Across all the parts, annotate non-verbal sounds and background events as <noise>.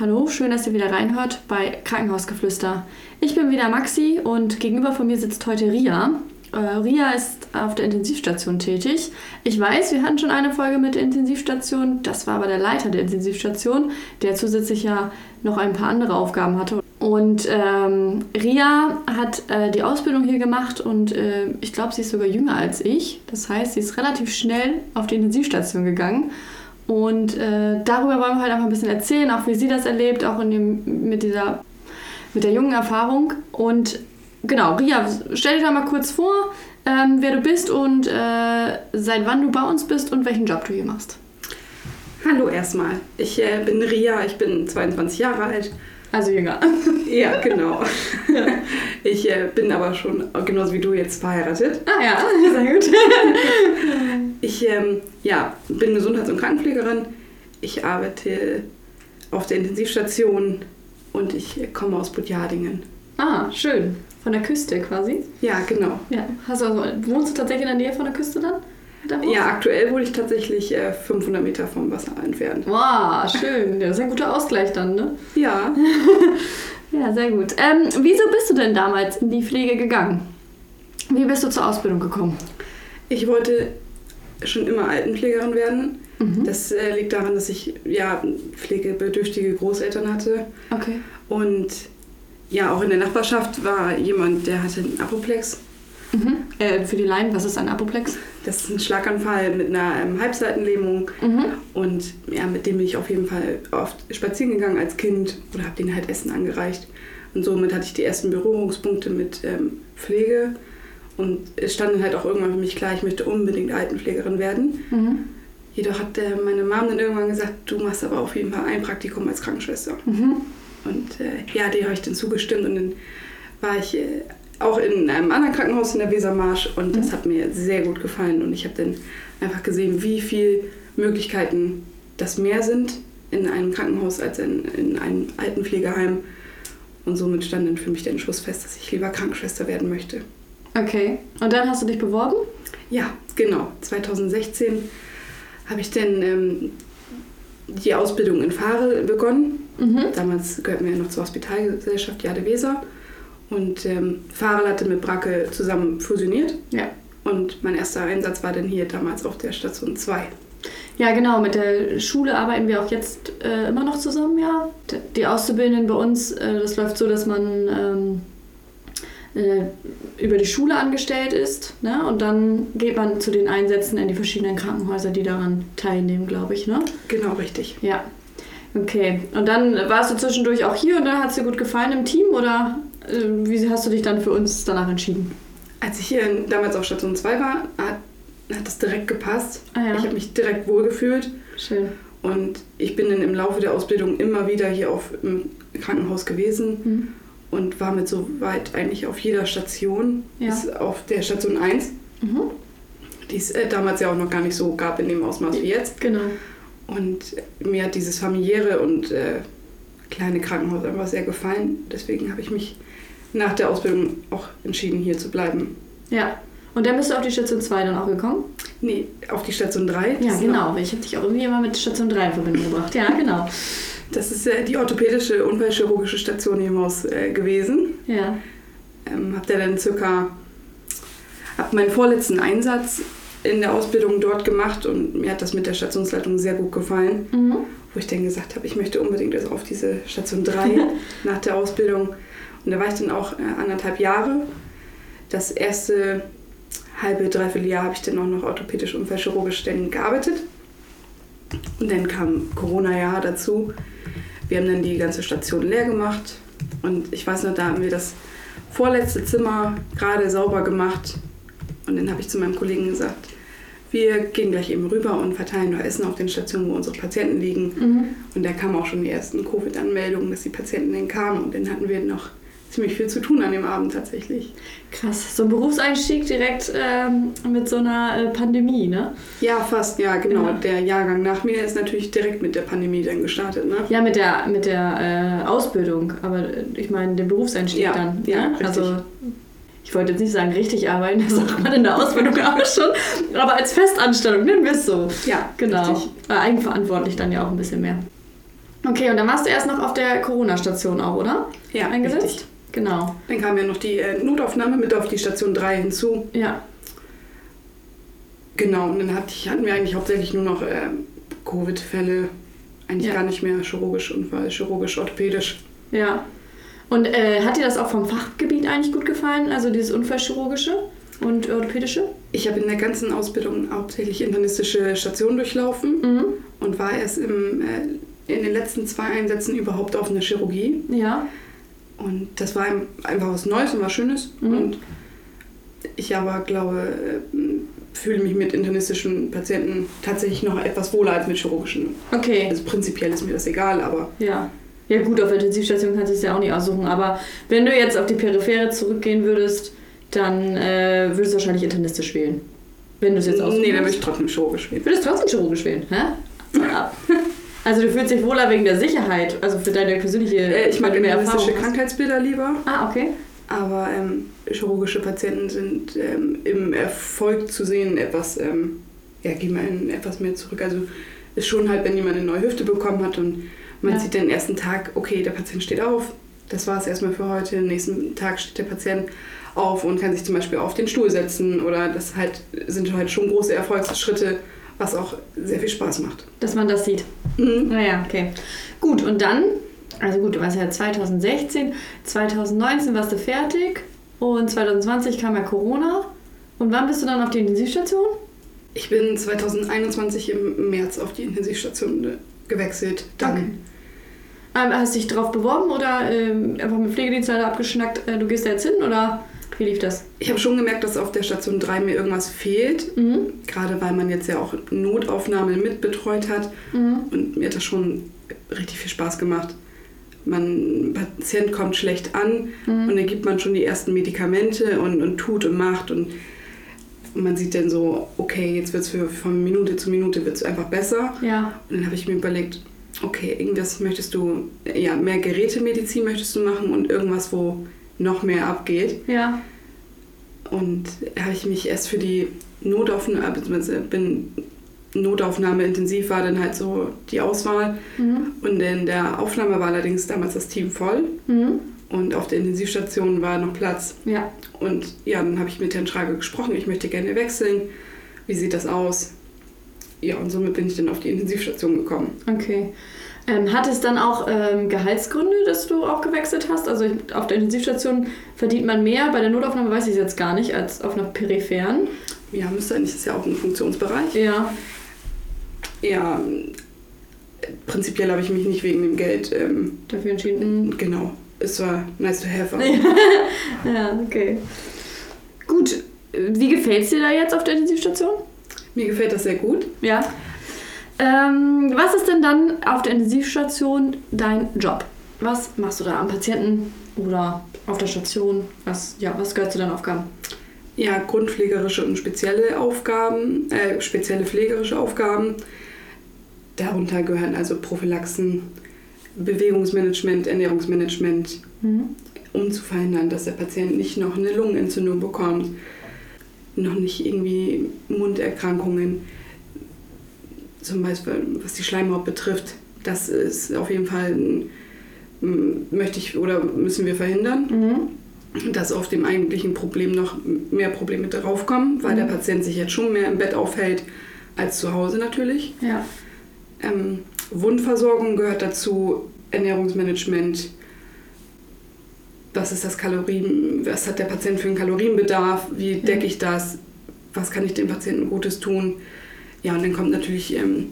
Hallo, schön, dass ihr wieder reinhört bei Krankenhausgeflüster. Ich bin wieder Maxi und gegenüber von mir sitzt heute Ria. Äh, Ria ist auf der Intensivstation tätig. Ich weiß, wir hatten schon eine Folge mit der Intensivstation. Das war aber der Leiter der Intensivstation, der zusätzlich ja noch ein paar andere Aufgaben hatte. Und ähm, Ria hat äh, die Ausbildung hier gemacht und äh, ich glaube, sie ist sogar jünger als ich. Das heißt, sie ist relativ schnell auf die Intensivstation gegangen. Und äh, darüber wollen wir heute einfach ein bisschen erzählen, auch wie sie das erlebt, auch in dem, mit dieser mit der jungen Erfahrung. Und genau, Ria, stell dich doch mal kurz vor, ähm, wer du bist und äh, seit wann du bei uns bist und welchen Job du hier machst. Hallo erstmal, ich äh, bin Ria, ich bin 22 Jahre alt. Also jünger. <laughs> Ja, genau. <laughs> Ich äh, bin aber schon genauso wie du jetzt verheiratet. Ah ja, <laughs> sehr gut. Ich ähm, ja, bin Gesundheits- und Krankenpflegerin. Ich arbeite auf der Intensivstation und ich komme aus Budjadingen. Ah, schön. Von der Küste quasi. Ja, genau. Ja. Hast du also, wohnst du tatsächlich in der Nähe von der Küste dann? Ja, aktuell wohne ich tatsächlich äh, 500 Meter vom Wasser entfernt. Wow, schön. Ja, das ist ein guter Ausgleich dann, ne? Ja. <laughs> ja, sehr gut. Ähm, wieso bist du denn damals in die Pflege gegangen? Wie bist du zur Ausbildung gekommen? Ich wollte schon immer Altenpflegerin werden. Mhm. Das äh, liegt daran, dass ich ja pflegebedürftige Großeltern hatte. Okay. Und ja, auch in der Nachbarschaft war jemand, der hatte einen Apoplex. Mhm. Äh, für die Laien, was ist ein Apoplex? Das ist ein Schlaganfall mit einer ähm, Halbseitenlähmung. Mhm. Und ja, mit dem bin ich auf jeden Fall oft spazieren gegangen als Kind oder habe denen halt Essen angereicht. Und somit hatte ich die ersten Berührungspunkte mit ähm, Pflege. Und es stand dann halt auch irgendwann für mich klar, ich möchte unbedingt Altenpflegerin werden. Mhm. Jedoch hat äh, meine Mom dann irgendwann gesagt, du machst aber auf jeden Fall ein Praktikum als Krankenschwester. Mhm. Und äh, ja, die habe ich dann zugestimmt und dann war ich äh, auch in einem anderen Krankenhaus in der Wesermarsch und das hat mir sehr gut gefallen und ich habe dann einfach gesehen, wie viele Möglichkeiten das mehr sind in einem Krankenhaus als in, in einem Altenpflegeheim und somit stand dann für mich der Entschluss fest, dass ich lieber Krankenschwester werden möchte. Okay, und dann hast du dich beworben? Ja, genau. 2016 habe ich dann ähm, die Ausbildung in Fahre begonnen. Mhm. Damals gehörten wir ja noch zur Hospitalgesellschaft Jade Weser. Und ähm, Farel hatte mit Bracke zusammen fusioniert. Ja. Und mein erster Einsatz war dann hier damals auf der Station 2. Ja, genau. Mit der Schule arbeiten wir auch jetzt äh, immer noch zusammen, ja. Die Auszubildenden bei uns, äh, das läuft so, dass man ähm, äh, über die Schule angestellt ist. Ne? Und dann geht man zu den Einsätzen in die verschiedenen Krankenhäuser, die daran teilnehmen, glaube ich. Ne? Genau, richtig. Ja. Okay. Und dann warst du zwischendurch auch hier und dann hat es dir gut gefallen im Team oder wie hast du dich dann für uns danach entschieden? Als ich hier damals auf Station 2 war, hat, hat das direkt gepasst. Ah ja. Ich habe mich direkt wohlgefühlt. Schön. Und ich bin dann im Laufe der Ausbildung immer wieder hier auf, im Krankenhaus gewesen Mhm. und war mit so weit eigentlich auf jeder Station, Ja. bis auf der Station 1, Mhm. die es äh, damals ja auch noch gar nicht so gab in dem Ausmaß wie jetzt. Genau. Und mir hat dieses familiäre und äh, kleine Krankenhaus einfach sehr gefallen. Deswegen habe ich mich nach der Ausbildung auch entschieden, hier zu bleiben. Ja. Und dann bist du auf die Station 2 dann auch gekommen? Nee, auf die Station 3. Ja, genau. Ich habe dich auch irgendwie immer mit Station 3 in Verbindung gebracht. Ja, genau. Das ist äh, die orthopädische Unfallchirurgische Station hier im Haus äh, gewesen. Ja. Ähm, hab da dann circa, hab meinen vorletzten Einsatz in der Ausbildung dort gemacht und mir hat das mit der Stationsleitung sehr gut gefallen, Mhm. wo ich dann gesagt habe, ich möchte unbedingt also auf diese Station 3 <laughs> nach der Ausbildung. Und da war ich dann auch äh, anderthalb Jahre. Das erste halbe, dreiviertel Jahr habe ich dann auch noch orthopädisch unfallchirurgisch dann gearbeitet. Und dann kam Corona-Jahr dazu. Wir haben dann die ganze Station leer gemacht. Und ich weiß noch, da haben wir das vorletzte Zimmer gerade sauber gemacht. Und dann habe ich zu meinem Kollegen gesagt, wir gehen gleich eben rüber und verteilen noch Essen auf den Stationen, wo unsere Patienten liegen. Mhm. Und da kamen auch schon die ersten Covid-Anmeldungen, dass die Patienten dann kamen. Und dann hatten wir noch ziemlich viel zu tun an dem Abend tatsächlich. Krass. So ein Berufseinstieg direkt ähm, mit so einer äh, Pandemie, ne? Ja, fast, ja, genau. Ja. Der Jahrgang nach mir ist natürlich direkt mit der Pandemie dann gestartet. Ne? Ja, mit der, mit der äh, Ausbildung, aber äh, ich meine den Berufseinstieg Ja, dann. ja, ne? richtig. Also ich wollte jetzt nicht sagen richtig arbeiten, <laughs> das sagt man in der Ausbildung <laughs> aber schon, aber als Festanstellung nennen wir es so. Ja, Genau. richtig. Äh, eigenverantwortlich dann ja auch ein bisschen mehr. Okay, und dann warst du erst noch auf der Corona-Station auch, oder? Ja, Eingesetzt? richtig. Genau. Dann kam ja noch die äh, Notaufnahme mit auf die Station 3 hinzu. Ja. Genau, und dann ich, hatten wir eigentlich hauptsächlich nur noch äh, Covid-Fälle. Eigentlich Ja. gar nicht mehr chirurgisch Unfall, chirurgisch, orthopädisch. Ja. Und äh, hat dir das auch vom Fachgebiet eigentlich gut gefallen? Also dieses Unfallchirurgische und orthopädische? Ich habe in der ganzen Ausbildung hauptsächlich internistische Stationen durchlaufen Mhm. und war erst im, äh, in den letzten zwei Einsätzen überhaupt auf einer Chirurgie. Ja. Und das war ein- einfach was Neues und was Schönes. Mhm. Und ich aber glaube, äh, fühle mich mit internistischen Patienten tatsächlich noch etwas wohler als mit chirurgischen. Okay. Also prinzipiell ist mir das egal, aber Ja. Ja gut, auf Intensivstation kannst du es ja auch nicht aussuchen, aber wenn du jetzt auf die Periphere zurückgehen würdest, dann äh, würdest du wahrscheinlich internistisch wählen. Wenn du es jetzt aussuchen nee, dann würde würdest. ich trotzdem chirurgisch wählen. Würdest du trotzdem chirurgisch wählen, hä? Ab. <laughs> Also du fühlst dich wohler wegen der Sicherheit, also für deine persönliche Äh, ich mag hast. Krankheitsbilder lieber, Ah, okay. aber ähm, chirurgische Patienten sind ähm, im Erfolg zu sehen etwas, ähm, ja, gehen wir in etwas mehr zurück. Also ist schon halt, wenn jemand eine neue Hüfte bekommen hat und man Ja. sieht den ersten Tag, okay, der Patient steht auf, das war es erstmal für heute, den nächsten Tag steht der Patient auf und kann sich zum Beispiel auf den Stuhl setzen oder das halt sind halt schon große Erfolgsschritte, was auch sehr viel Spaß macht. Dass man das sieht. Mhm. Naja, okay. Gut, und dann, also gut, du warst ja 2016, 2019 warst du fertig und 2020 kam ja Corona. Und wann bist du dann auf die Intensivstation? Ich bin 2021 im März auf die Intensivstation gewechselt. Dann Okay. Ähm, hast du dich drauf beworben oder ähm, einfach mit Pflegedienstleister abgeschnackt, äh, du gehst da jetzt hin oder wie lief das? Ich habe schon gemerkt, dass auf der Station 3 mir irgendwas fehlt. Mhm. Gerade weil man jetzt ja auch Notaufnahmen mitbetreut hat. Mhm. Und mir hat das schon richtig viel Spaß gemacht. Man, ein Patient kommt schlecht an Mhm. und dann gibt man schon die ersten Medikamente und, und tut und macht. Und man sieht dann so, okay, jetzt wird es von Minute zu Minute wird's einfach besser. Ja. Und dann habe ich mir überlegt, okay, irgendwas möchtest du, ja, mehr Gerätemedizin möchtest du machen und irgendwas, wo noch mehr abgeht. Ja. Und habe ich mich erst für die Notaufnahme, beziehungsweise bin Notaufnahme intensiv war dann halt so die Auswahl. Mhm. Und in der Aufnahme war allerdings damals das Team voll. Mhm. Und auf der Intensivstation war noch Platz. Ja. Und ja, dann habe ich mit Herrn Schrage gesprochen, ich möchte gerne wechseln. Wie sieht das aus? Ja, und somit bin ich dann auf die Intensivstation gekommen. Okay. Ähm, hat es dann auch ähm, Gehaltsgründe, dass du auch gewechselt hast? Also ich- auf der Intensivstation verdient man mehr, bei der Notaufnahme weiß ich es jetzt gar nicht, als auf einer peripheren. Ja, müsste eigentlich, das ist ja auch ein Funktionsbereich. Ja. Ja, prinzipiell habe ich mich nicht wegen dem Geld, ähm, Dafür entschieden. genau, es war nice to have. aber- <laughs> Ja, okay. Gut. Wie gefällt es dir da jetzt auf der Intensivstation? Mir gefällt das sehr gut. Ja. Ähm, was ist denn dann auf der Intensivstation dein Job? Was machst du da am Patienten oder auf der Station? Was, ja, was gehört zu deinen Aufgaben? Ja, grundpflegerische und spezielle Aufgaben, äh, spezielle pflegerische Aufgaben. Darunter gehören also Prophylaxen, Bewegungsmanagement, Ernährungsmanagement, Mhm. um zu verhindern, dass der Patient nicht noch eine Lungenentzündung bekommt, noch nicht irgendwie Munderkrankungen, zum Beispiel was die Schleimhaut betrifft. Das ist auf jeden Fall, möchte ich oder müssen wir verhindern. Mhm. dass auf dem eigentlichen Problem noch mehr Probleme darauf kommen, weil Mhm. der Patient sich jetzt schon mehr im Bett aufhält als zu Hause natürlich. Ja. Ähm, Wundversorgung gehört dazu, Ernährungsmanagement. Was ist das Kalorien, was hat der Patient für einen Kalorienbedarf, wie decke ich das, was kann ich dem Patienten Gutes tun. Ja, und dann kommt natürlich ähm,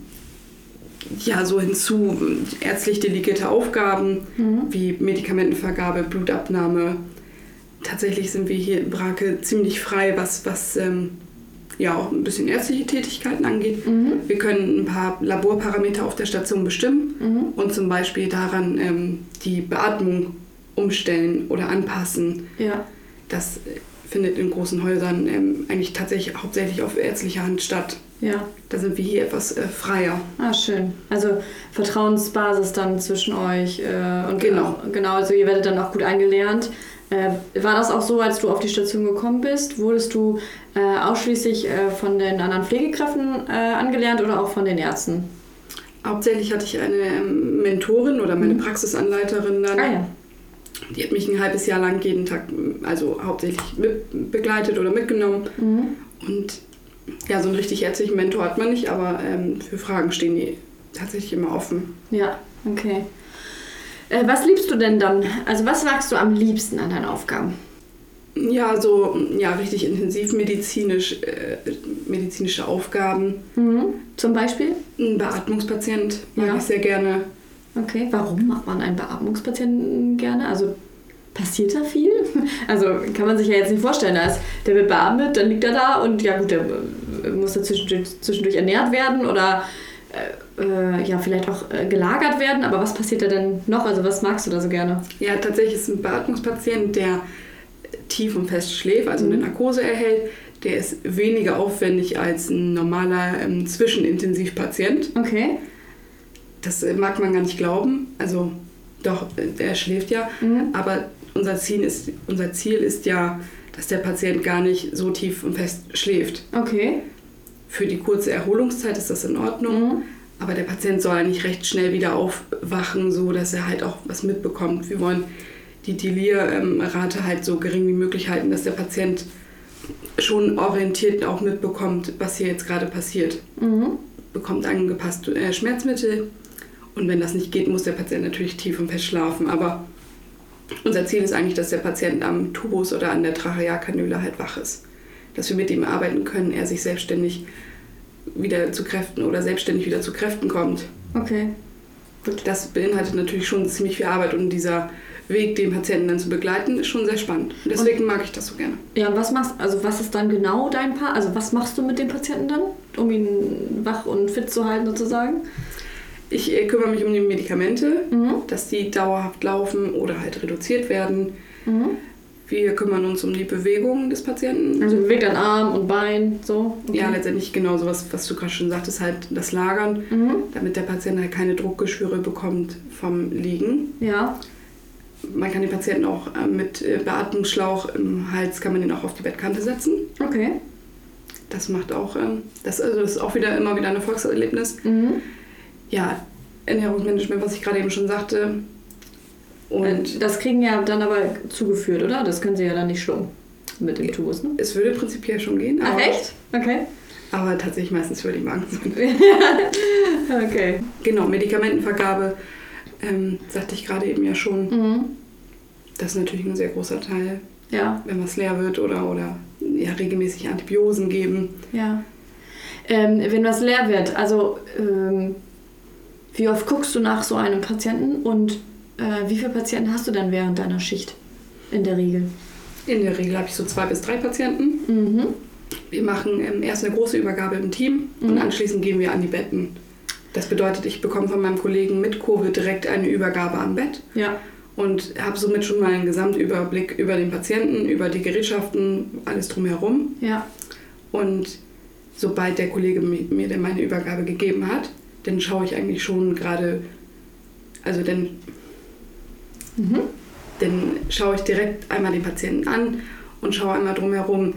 ja, so hinzu ärztlich delegierte Aufgaben Mhm. wie Medikamentenvergabe, Blutabnahme. Tatsächlich sind wir hier in Brake ziemlich frei, was, was ähm, ja auch ein bisschen ärztliche Tätigkeiten angeht. Mhm. Wir können ein paar Laborparameter auf der Station bestimmen Mhm. und zum Beispiel daran ähm, die Beatmung umstellen oder anpassen. Ja. Das findet in großen Häusern ähm, eigentlich tatsächlich hauptsächlich auf ärztlicher Hand statt. Ja. Da sind wir hier etwas äh, freier. Ah, schön. Also Vertrauensbasis dann zwischen euch. Äh, und Genau. Auch, genau, also ihr werdet dann auch gut eingelernt. Äh, war das auch so, als du auf die Station gekommen bist? Wurdest du äh, ausschließlich äh, von den anderen Pflegekräften äh, angelernt oder auch von den Ärzten? Hauptsächlich hatte ich eine ähm, Mentorin oder meine Mhm. Praxisanleiterin dann. Ah ja. Die hat mich ein halbes Jahr lang jeden Tag, also hauptsächlich mit begleitet oder mitgenommen. Mhm. Und ja, so einen richtig ärztlichen Mentor hat man nicht, aber ähm, für Fragen stehen die tatsächlich immer offen. Ja, okay. Äh, was liebst du denn dann? Also was magst du am liebsten an deinen Aufgaben? Ja, so ja, richtig intensiv medizinisch, äh, medizinische Aufgaben. Mhm. Zum Beispiel? Ein Beatmungspatient mag Ja. ich sehr gerne. Okay. Warum macht man einen Beatmungspatienten gerne? Also passiert da viel? Also kann man sich ja jetzt nicht vorstellen. Da ist, der wird beatmet, dann liegt er da und ja gut, der äh, muss da zwischendurch, zwischendurch ernährt werden oder äh, äh, ja vielleicht auch äh, gelagert werden. Aber was passiert da denn noch? Also was magst du da so gerne? Ja, tatsächlich ist ein Beatmungspatient, der tief und fest schläft, also eine Mhm. Narkose erhält. Der ist weniger aufwendig als ein normaler ähm, Zwischenintensivpatient. Okay. Das äh, mag man gar nicht glauben. Also doch, der schläft ja. Mhm. Aber unser Ziel, ist, unser Ziel ist ja, dass der Patient gar nicht so tief und fest schläft. Okay. Für die kurze Erholungszeit ist das in Ordnung. Mhm. Aber der Patient soll eigentlich recht schnell wieder aufwachen, so dass er halt auch was mitbekommt. Wir wollen die Delirrate halt so gering wie möglich halten, dass der Patient schon orientiert auch mitbekommt, was hier jetzt gerade passiert. Mhm. Bekommt angepasste äh, Schmerzmittel und wenn das nicht geht, muss der Patient natürlich tief und fest schlafen. Aber unser Ziel ist eigentlich, dass der Patient am Tubus oder an der Trachealkanüle halt wach ist. Dass wir mit ihm arbeiten können, er sich selbstständig wieder zu Kräften oder selbstständig wieder zu Kräften kommt. Okay. Das beinhaltet natürlich schon ziemlich viel Arbeit und dieser Weg, den Patienten dann zu begleiten, ist schon sehr spannend. Und deswegen mag ich das so gerne. Ja, und was machst also was ist dann genau dein Paar? Also was machst du mit dem Patienten dann, um ihn wach und fit zu halten sozusagen? Ich äh, kümmere mich um die Medikamente, Mhm. dass die dauerhaft laufen oder halt reduziert werden. Mhm. Wir kümmern uns um die Bewegung des Patienten. Also bewegt dein Arm und Bein, so. Okay. Ja, letztendlich genau so was, was du gerade schon sagtest, halt das Lagern, Mhm. damit der Patient halt keine Druckgeschwüre bekommt vom Liegen. Ja. Man kann den Patienten auch äh, mit äh, Beatmungsschlauch im Hals, kann man den auch auf die Bettkante setzen. Okay. Das macht auch, ähm, das, also das ist auch wieder immer wieder ein Erfolgserlebnis. Mhm. Ja, Ernährungsmanagement, was ich gerade eben schon sagte. Und Und das kriegen ja dann aber zugeführt, oder? Das können sie ja dann nicht schlucken mit dem Tubus, ne? es würde prinzipiell schon gehen, Ach echt? Okay. aber tatsächlich meistens für die Magensäure. <laughs> okay. Genau, Medikamentenvergabe, ähm, sagte ich gerade eben ja schon. Mhm. Das ist natürlich ein sehr großer Teil, Ja, wenn was leer wird oder, oder ja, regelmäßig Antibiosen geben. ja. Ähm, wenn was leer wird, also ähm, wie oft guckst du nach so einem Patienten und äh, wie viele Patienten hast du dann während deiner Schicht in der Regel? In der Regel habe ich so zwei bis drei Patienten. Mhm. Wir machen ähm, erst eine große Übergabe im Team und Mhm. anschließend gehen wir an die Betten. Das bedeutet, ich bekomme von meinem Kollegen mit Kurve direkt eine Übergabe am Bett Ja. und habe somit schon mal einen Gesamtüberblick über den Patienten, über die Gerätschaften, alles drumherum. Ja. Und sobald der Kollege mi- mir dann meine Übergabe gegeben hat, dann schaue ich eigentlich schon gerade, also dann, Mhm. dann schaue ich direkt einmal den Patienten an und schaue einmal drumherum,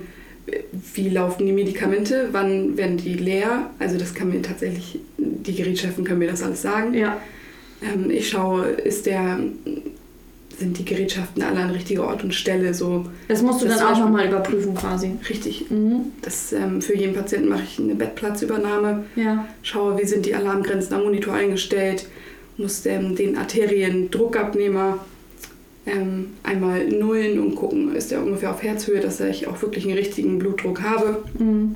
wie laufen die Medikamente, wann werden die leer. Also das kann mir tatsächlich, die Gerätschaften können mir das alles sagen. Ja. Ähm, ich schaue, ist der, sind die Gerätschaften alle an richtiger Ort und Stelle so Das musst du Das dann auch nochmal überprüfen quasi. richtig. Mhm. Das, ähm, für jeden Patienten mache ich eine Bettplatzübernahme. Ja. schaue, wie sind die Alarmgrenzen am Monitor eingestellt, muss ähm, den Arteriendruckabnehmer ähm, einmal nullen und gucken, ist der ungefähr auf Herzhöhe, dass ich auch wirklich einen richtigen Blutdruck habe. Mhm.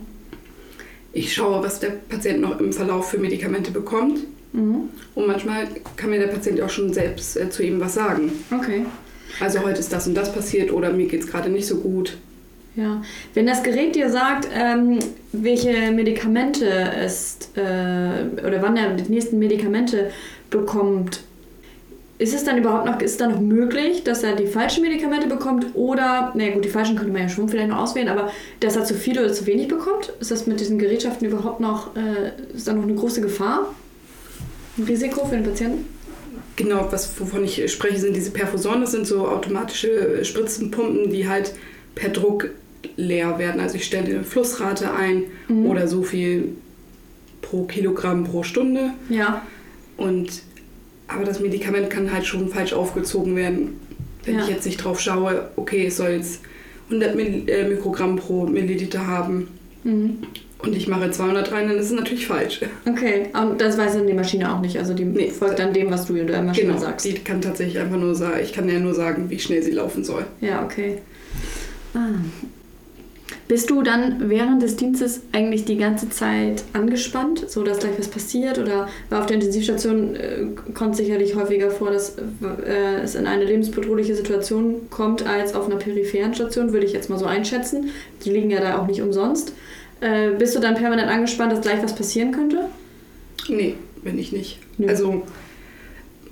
Ich schaue, was der Patient noch im Verlauf für Medikamente bekommt. Mhm. Und manchmal kann mir der Patient auch schon selbst äh, zu ihm was sagen. Okay. Also heute ist das und das passiert oder mir geht es gerade nicht so gut. Ja. Wenn das Gerät dir sagt, ähm, welche Medikamente es äh, oder wann er die nächsten Medikamente bekommt, ist es dann überhaupt noch, ist dann noch möglich, dass er die falschen Medikamente bekommt oder, na gut, die falschen könnte man ja schon vielleicht noch auswählen, aber dass er zu viel oder zu wenig bekommt? Ist das mit diesen Gerätschaften überhaupt noch, äh, ist da noch eine große Gefahr? Ein Risiko für den Patienten? Genau, was, wovon ich spreche, sind diese Perfusoren. Das sind so automatische Spritzenpumpen, die halt per Druck leer werden. Also ich stelle eine Flussrate ein Mhm. oder so viel pro Kilogramm pro Stunde. Ja. Und, aber das Medikament kann halt schon falsch aufgezogen werden. Wenn Ja. ich jetzt nicht drauf schaue, okay, es soll jetzt 100 Mill äh, Mikrogramm pro Milliliter haben Mhm. Und ich mache 200 rein, dann ist es natürlich falsch. Okay, und das weiß dann die Maschine auch nicht. Also die Nee. folgt dann dem, was du in der Maschine Genau, sagst. die kann tatsächlich einfach nur sagen, ich kann ja nur sagen, wie schnell sie laufen soll. Ja, okay. Ah. Bist du dann während des Dienstes eigentlich die ganze Zeit angespannt, so dass gleich was passiert? Oder auf der Intensivstation äh, kommt sicherlich häufiger vor, dass äh, es in eine lebensbedrohliche Situation kommt als auf einer peripheren Station, würde ich jetzt mal so einschätzen. Die liegen ja da auch nicht umsonst. Äh, bist du dann permanent angespannt, dass gleich was passieren könnte? Nee, bin ich nicht. Nö. Also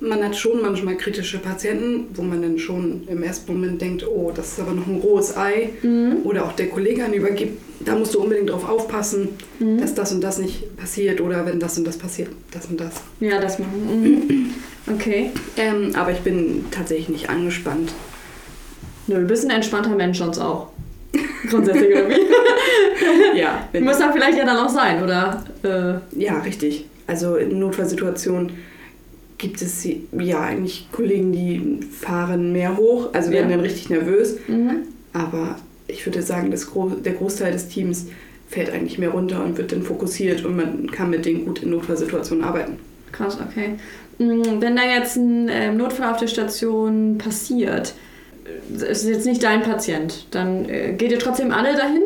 man hat schon manchmal kritische Patienten, wo man dann schon im ersten Moment denkt, oh, das ist aber noch ein rohes Ei. Mhm. Oder auch der Kollege an übergibt, da musst du unbedingt drauf aufpassen, Mhm. dass das und das nicht passiert oder wenn das und das passiert, das und das. Ja, das machen. Mhm. Okay. Ähm, aber ich bin tatsächlich nicht angespannt. Nö, du bist ein entspannter Mensch sonst auch. Grundsätzlich irgendwie. <laughs> Ja, wenn, Muss dann vielleicht ja dann auch sein, oder? Äh, ja, richtig. Also in Notfallsituationen gibt es ja eigentlich Kollegen, die fahren mehr hoch, also werden Ja. dann richtig nervös. mhm. Aber ich würde sagen, das Gro der Großteil des Teams fällt eigentlich mehr runter und wird dann fokussiert und man kann mit denen gut in Notfallsituationen arbeiten. Krass, okay. Mm, Wenn da jetzt ein ähm, Notfall auf der Station passiert, ist jetzt nicht dein Patient, dann äh, geht ihr trotzdem alle dahin?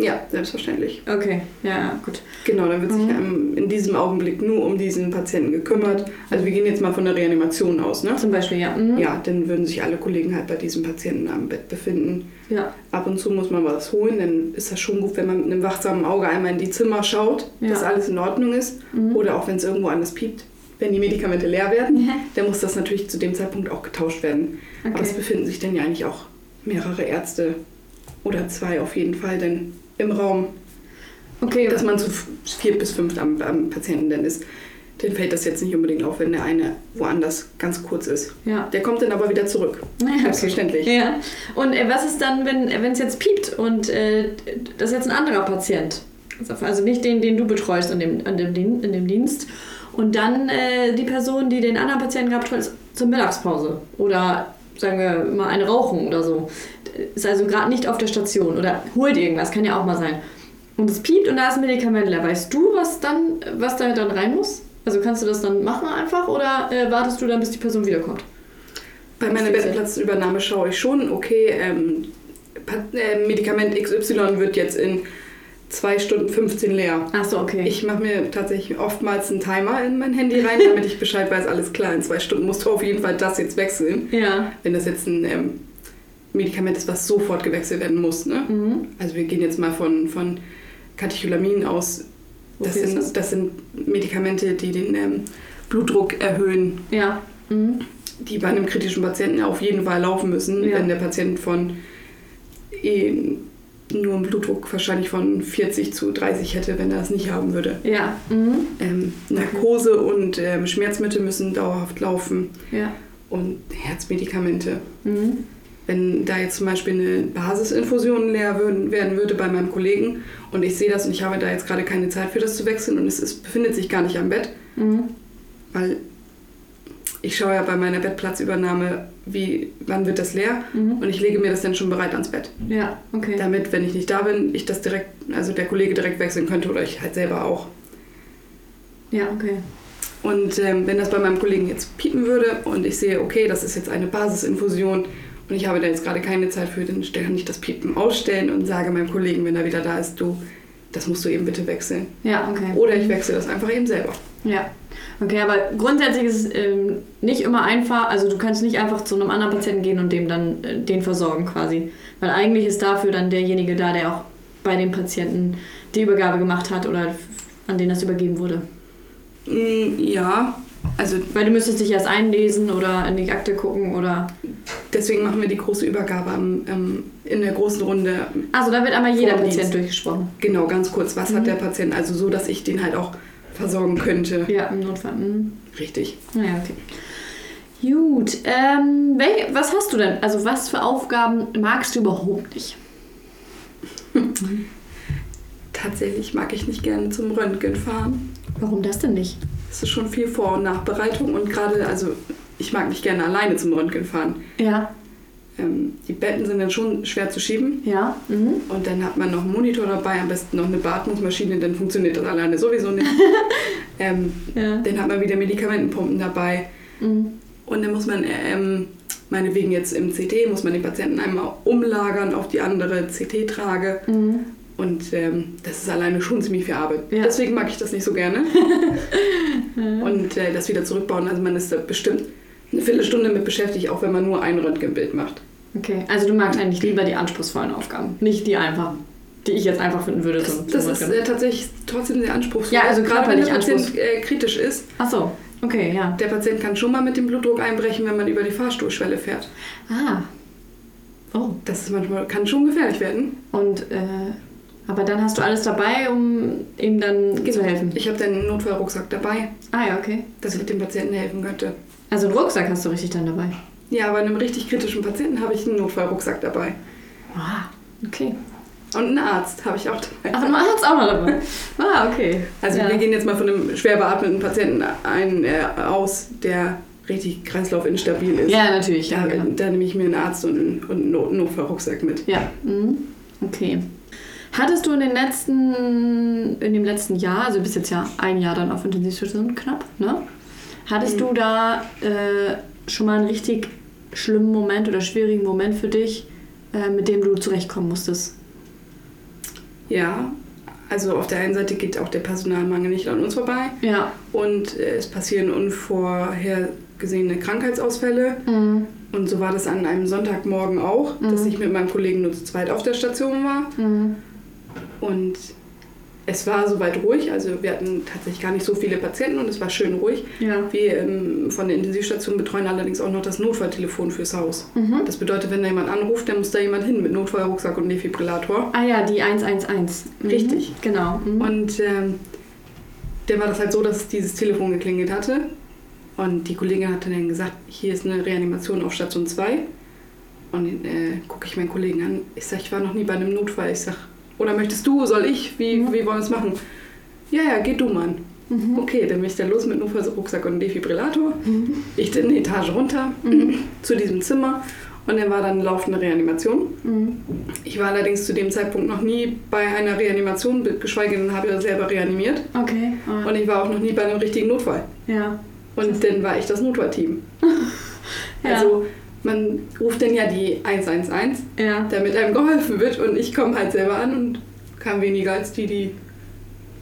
Ja, selbstverständlich. Okay, ja, gut. Genau, dann wird sich Mhm. ähm, in diesem Augenblick nur um diesen Patienten gekümmert. Also wir gehen jetzt mal von der Reanimation aus, ne? Zum Beispiel, ja. Mhm. Ja, dann würden sich alle Kollegen halt bei diesem Patienten am Bett befinden. Ja, Ab und zu muss man was holen, dann ist das schon gut, wenn man mit einem wachsamen Auge einmal in die Zimmer schaut, Ja. dass alles in Ordnung ist. Mhm. Oder auch wenn es irgendwo anders piept. Wenn die Medikamente leer werden, Ja. dann muss das natürlich zu dem Zeitpunkt auch getauscht werden. Aber es okay. befinden sich dann ja eigentlich auch mehrere Ärzte oder zwei auf jeden Fall dann im Raum, Okay, dass man zu vier bis fünf am, am Patienten dann ist. Dann fällt das jetzt nicht unbedingt auf, wenn der eine woanders ganz kurz ist. ja. Der kommt dann aber wieder zurück. <laughs> Ja, okay. Selbstverständlich. Ja. Und äh, was ist dann, wenn es jetzt piept und äh, das ist jetzt ein anderer Patient? Also nicht den, den du betreust in dem, in dem, in dem Dienst. Und dann äh, die Person, die den anderen Patienten gehabt hat, zur Mittagspause. Oder sagen wir mal eine Rauchung oder so. Ist also gerade nicht auf der Station oder holt irgendwas, kann ja auch mal sein. Und es piept und da ist ein Medikament leer. Weißt du, was dann, was da dann rein muss? Also kannst du das dann machen einfach oder äh, wartest du dann, bis die Person wiederkommt? Bei meiner. Bettenplatzübernahme schaue ich schon, okay, ähm, äh, Medikament XY wird jetzt in 2 Stunden 15 leer. Ach so, okay. Ich mache mir tatsächlich oftmals einen Timer in mein Handy rein, damit ich Bescheid weiß, alles klar, in zwei Stunden musst du auf jeden Fall das jetzt wechseln. ja. Wenn das jetzt ein ähm, Medikament ist, was sofort gewechselt werden muss. Ne? Mhm. Also wir gehen jetzt mal von, von Katecholamin aus. Das ist sind, das? das sind Medikamente, die den ähm, Blutdruck erhöhen, Ja. Mhm. die bei einem kritischen Patienten auf jeden Fall laufen müssen, Ja. wenn der Patient von eh, nur einen Blutdruck wahrscheinlich von 40 zu 30 hätte, wenn er es nicht haben würde. Ja. Mhm. Ähm, Narkose und ähm, Schmerzmittel müssen dauerhaft laufen Ja. und Herzmedikamente. Mhm. Wenn da jetzt zum Beispiel eine Basisinfusion leer würden, werden würde bei meinem Kollegen und ich sehe das und ich habe da jetzt gerade keine Zeit für das zu wechseln und es ist, befindet sich gar nicht am Bett, Mhm. weil ich schaue ja bei meiner Bettplatzübernahme, wie, wann wird das leer Mhm. und ich lege mir das dann schon bereit ans Bett. Ja, okay. Damit, wenn ich nicht da bin, ich das direkt, also der Kollege direkt wechseln könnte oder ich halt selber auch. Ja, okay. Und ähm, wenn das bei meinem Kollegen jetzt piepen würde und ich sehe, okay, das ist jetzt eine Basisinfusion und ich habe da jetzt gerade keine Zeit für, dann kann ich das Piepen ausstellen und sage meinem Kollegen, wenn er wieder da ist, du, das musst du eben bitte wechseln. Ja, okay. Oder ich wechsle das einfach eben selber. Ja. Okay, aber grundsätzlich ist es ähm, nicht immer einfach, also du kannst nicht einfach zu einem anderen Patienten gehen und dem dann äh, den versorgen quasi. Weil eigentlich ist dafür dann derjenige da, der auch bei dem Patienten die Übergabe gemacht hat oder an den das übergeben wurde. Mm, ja, also Weil du müsstest dich erst einlesen oder in die Akte gucken oder. deswegen machen wir die große Übergabe am, ähm, in der großen Runde. Also da wird einmal jeder Patient durchgesprochen. Genau, ganz kurz, was Mhm. hat der Patient? Also so, dass ich den halt auch versorgen könnte. Ja, im Notfall. Mhm. Richtig. Naja, okay. Gut. Ähm, wel- was hast du denn? Also was für Aufgaben magst du überhaupt nicht? <laughs> Tatsächlich mag ich nicht gerne zum Röntgen fahren. Warum das denn nicht? es ist schon viel Vor- und Nachbereitung und gerade, also ich mag nicht gerne alleine zum Röntgen fahren. Ja. Ähm, die Betten sind dann schon schwer zu schieben. Ja. Mhm. Und dann hat man noch einen Monitor dabei, am besten noch eine Beatmungsmaschine, dann funktioniert das alleine sowieso nicht. <laughs> ähm, Ja. dann hat man wieder Medikamentenpumpen dabei. Mhm. Und dann muss man, ähm, meinetwegen jetzt im CT, muss man den Patienten einmal umlagern auf die andere CT-Trage. Mhm. Und ähm, das ist alleine schon ziemlich viel Arbeit. Ja. Deswegen mag ich das nicht so gerne. <laughs> Und äh, das wieder zurückbauen, also man ist da bestimmt eine Viertelstunde mit beschäftigt, auch wenn man nur ein Röntgenbild macht. Okay, also du magst eigentlich lieber die anspruchsvollen Aufgaben, nicht die einfach, die ich jetzt einfach finden würde. Das, zum- das zum ist äh, tatsächlich trotzdem sehr anspruchsvoll. Ja, also gerade wenn der Patient äh, kritisch ist. Ach so, okay, ja. Der Patient kann schon mal mit dem Blutdruck einbrechen, wenn man über die Fahrstuhlschwelle fährt. Ah. Oh. Das ist manchmal, kann schon gefährlich werden. Und, äh, aber dann hast du alles dabei, um ihm dann zu helfen. Ich habe dann einen Notfallrucksack dabei, Ah ja, okay. dass ich dem Patienten helfen könnte. Also einen Rucksack hast du richtig dann dabei. Ja, bei einem richtig kritischen Patienten habe ich einen Notfallrucksack dabei. Ah, okay. Und einen Arzt habe ich auch dabei. Ach, du hast auch noch dabei. Ah, okay. Also ja. wir gehen jetzt mal von einem schwer beatmeten Patienten ein, äh, aus, der richtig kreislaufinstabil ist. Ja, natürlich. Ja, Da, genau. da nehme ich mir einen Arzt und einen, und einen Not Notfallrucksack mit. Ja, mhm. okay. Hattest du in den letzten, in dem letzten Jahr, also bis jetzt ja ein Jahr dann auf Intensivstation knapp, ne? Hattest Mhm. du da äh, schon mal einen richtig schlimmen Moment oder schwierigen Moment für dich, äh, mit dem du zurechtkommen musstest? Ja, also auf der einen Seite geht auch der Personalmangel nicht an uns vorbei Ja. und äh, es passieren unvorhergesehene Krankheitsausfälle. Mhm. Und so war das an einem Sonntagmorgen auch, Mhm. dass ich mit meinem Kollegen nur zu zweit auf der Station war. Mhm. Und es war soweit ruhig, also wir hatten tatsächlich gar nicht so viele Patienten und es war schön ruhig. Ja. Wir ähm, von der Intensivstation betreuen allerdings auch noch das Notfalltelefon fürs Haus. Mhm. Das bedeutet, wenn da jemand anruft, dann muss da jemand hin mit Notfallrucksack und Defibrillator. Ah ja, die 111. Mhm. Richtig. Genau. Mhm. Und ähm, der war das halt so, dass dieses Telefon geklingelt hatte. Und die Kollegin hatte dann gesagt, hier ist eine Reanimation auf Station 2. Und äh, gucke ich meinen Kollegen an. Ich sage, ich war noch nie bei einem Notfall. Ich sage, oder möchtest du, soll ich? Wie, Mhm. wie wollen wir es machen? Ja, ja, geh du, Mann. Mhm. Okay, dann bin ich dann los mit Notfallrucksack und Defibrillator. Mhm. Ich dann eine Etage runter Mhm. <laughs> zu diesem Zimmer. Und dann war dann laufende Reanimation. Mhm. Ich war allerdings zu dem Zeitpunkt noch nie bei einer Reanimation, geschweige denn habe ich selber reanimiert. Okay. Und ich war auch noch nie bei einem richtigen Notfall. ja. Und dann war ich das Notfallteam. <laughs> Ja. Also man ruft dann ja die 111, Ja. damit einem geholfen wird. Und ich komme halt selber an und kam weniger als die, die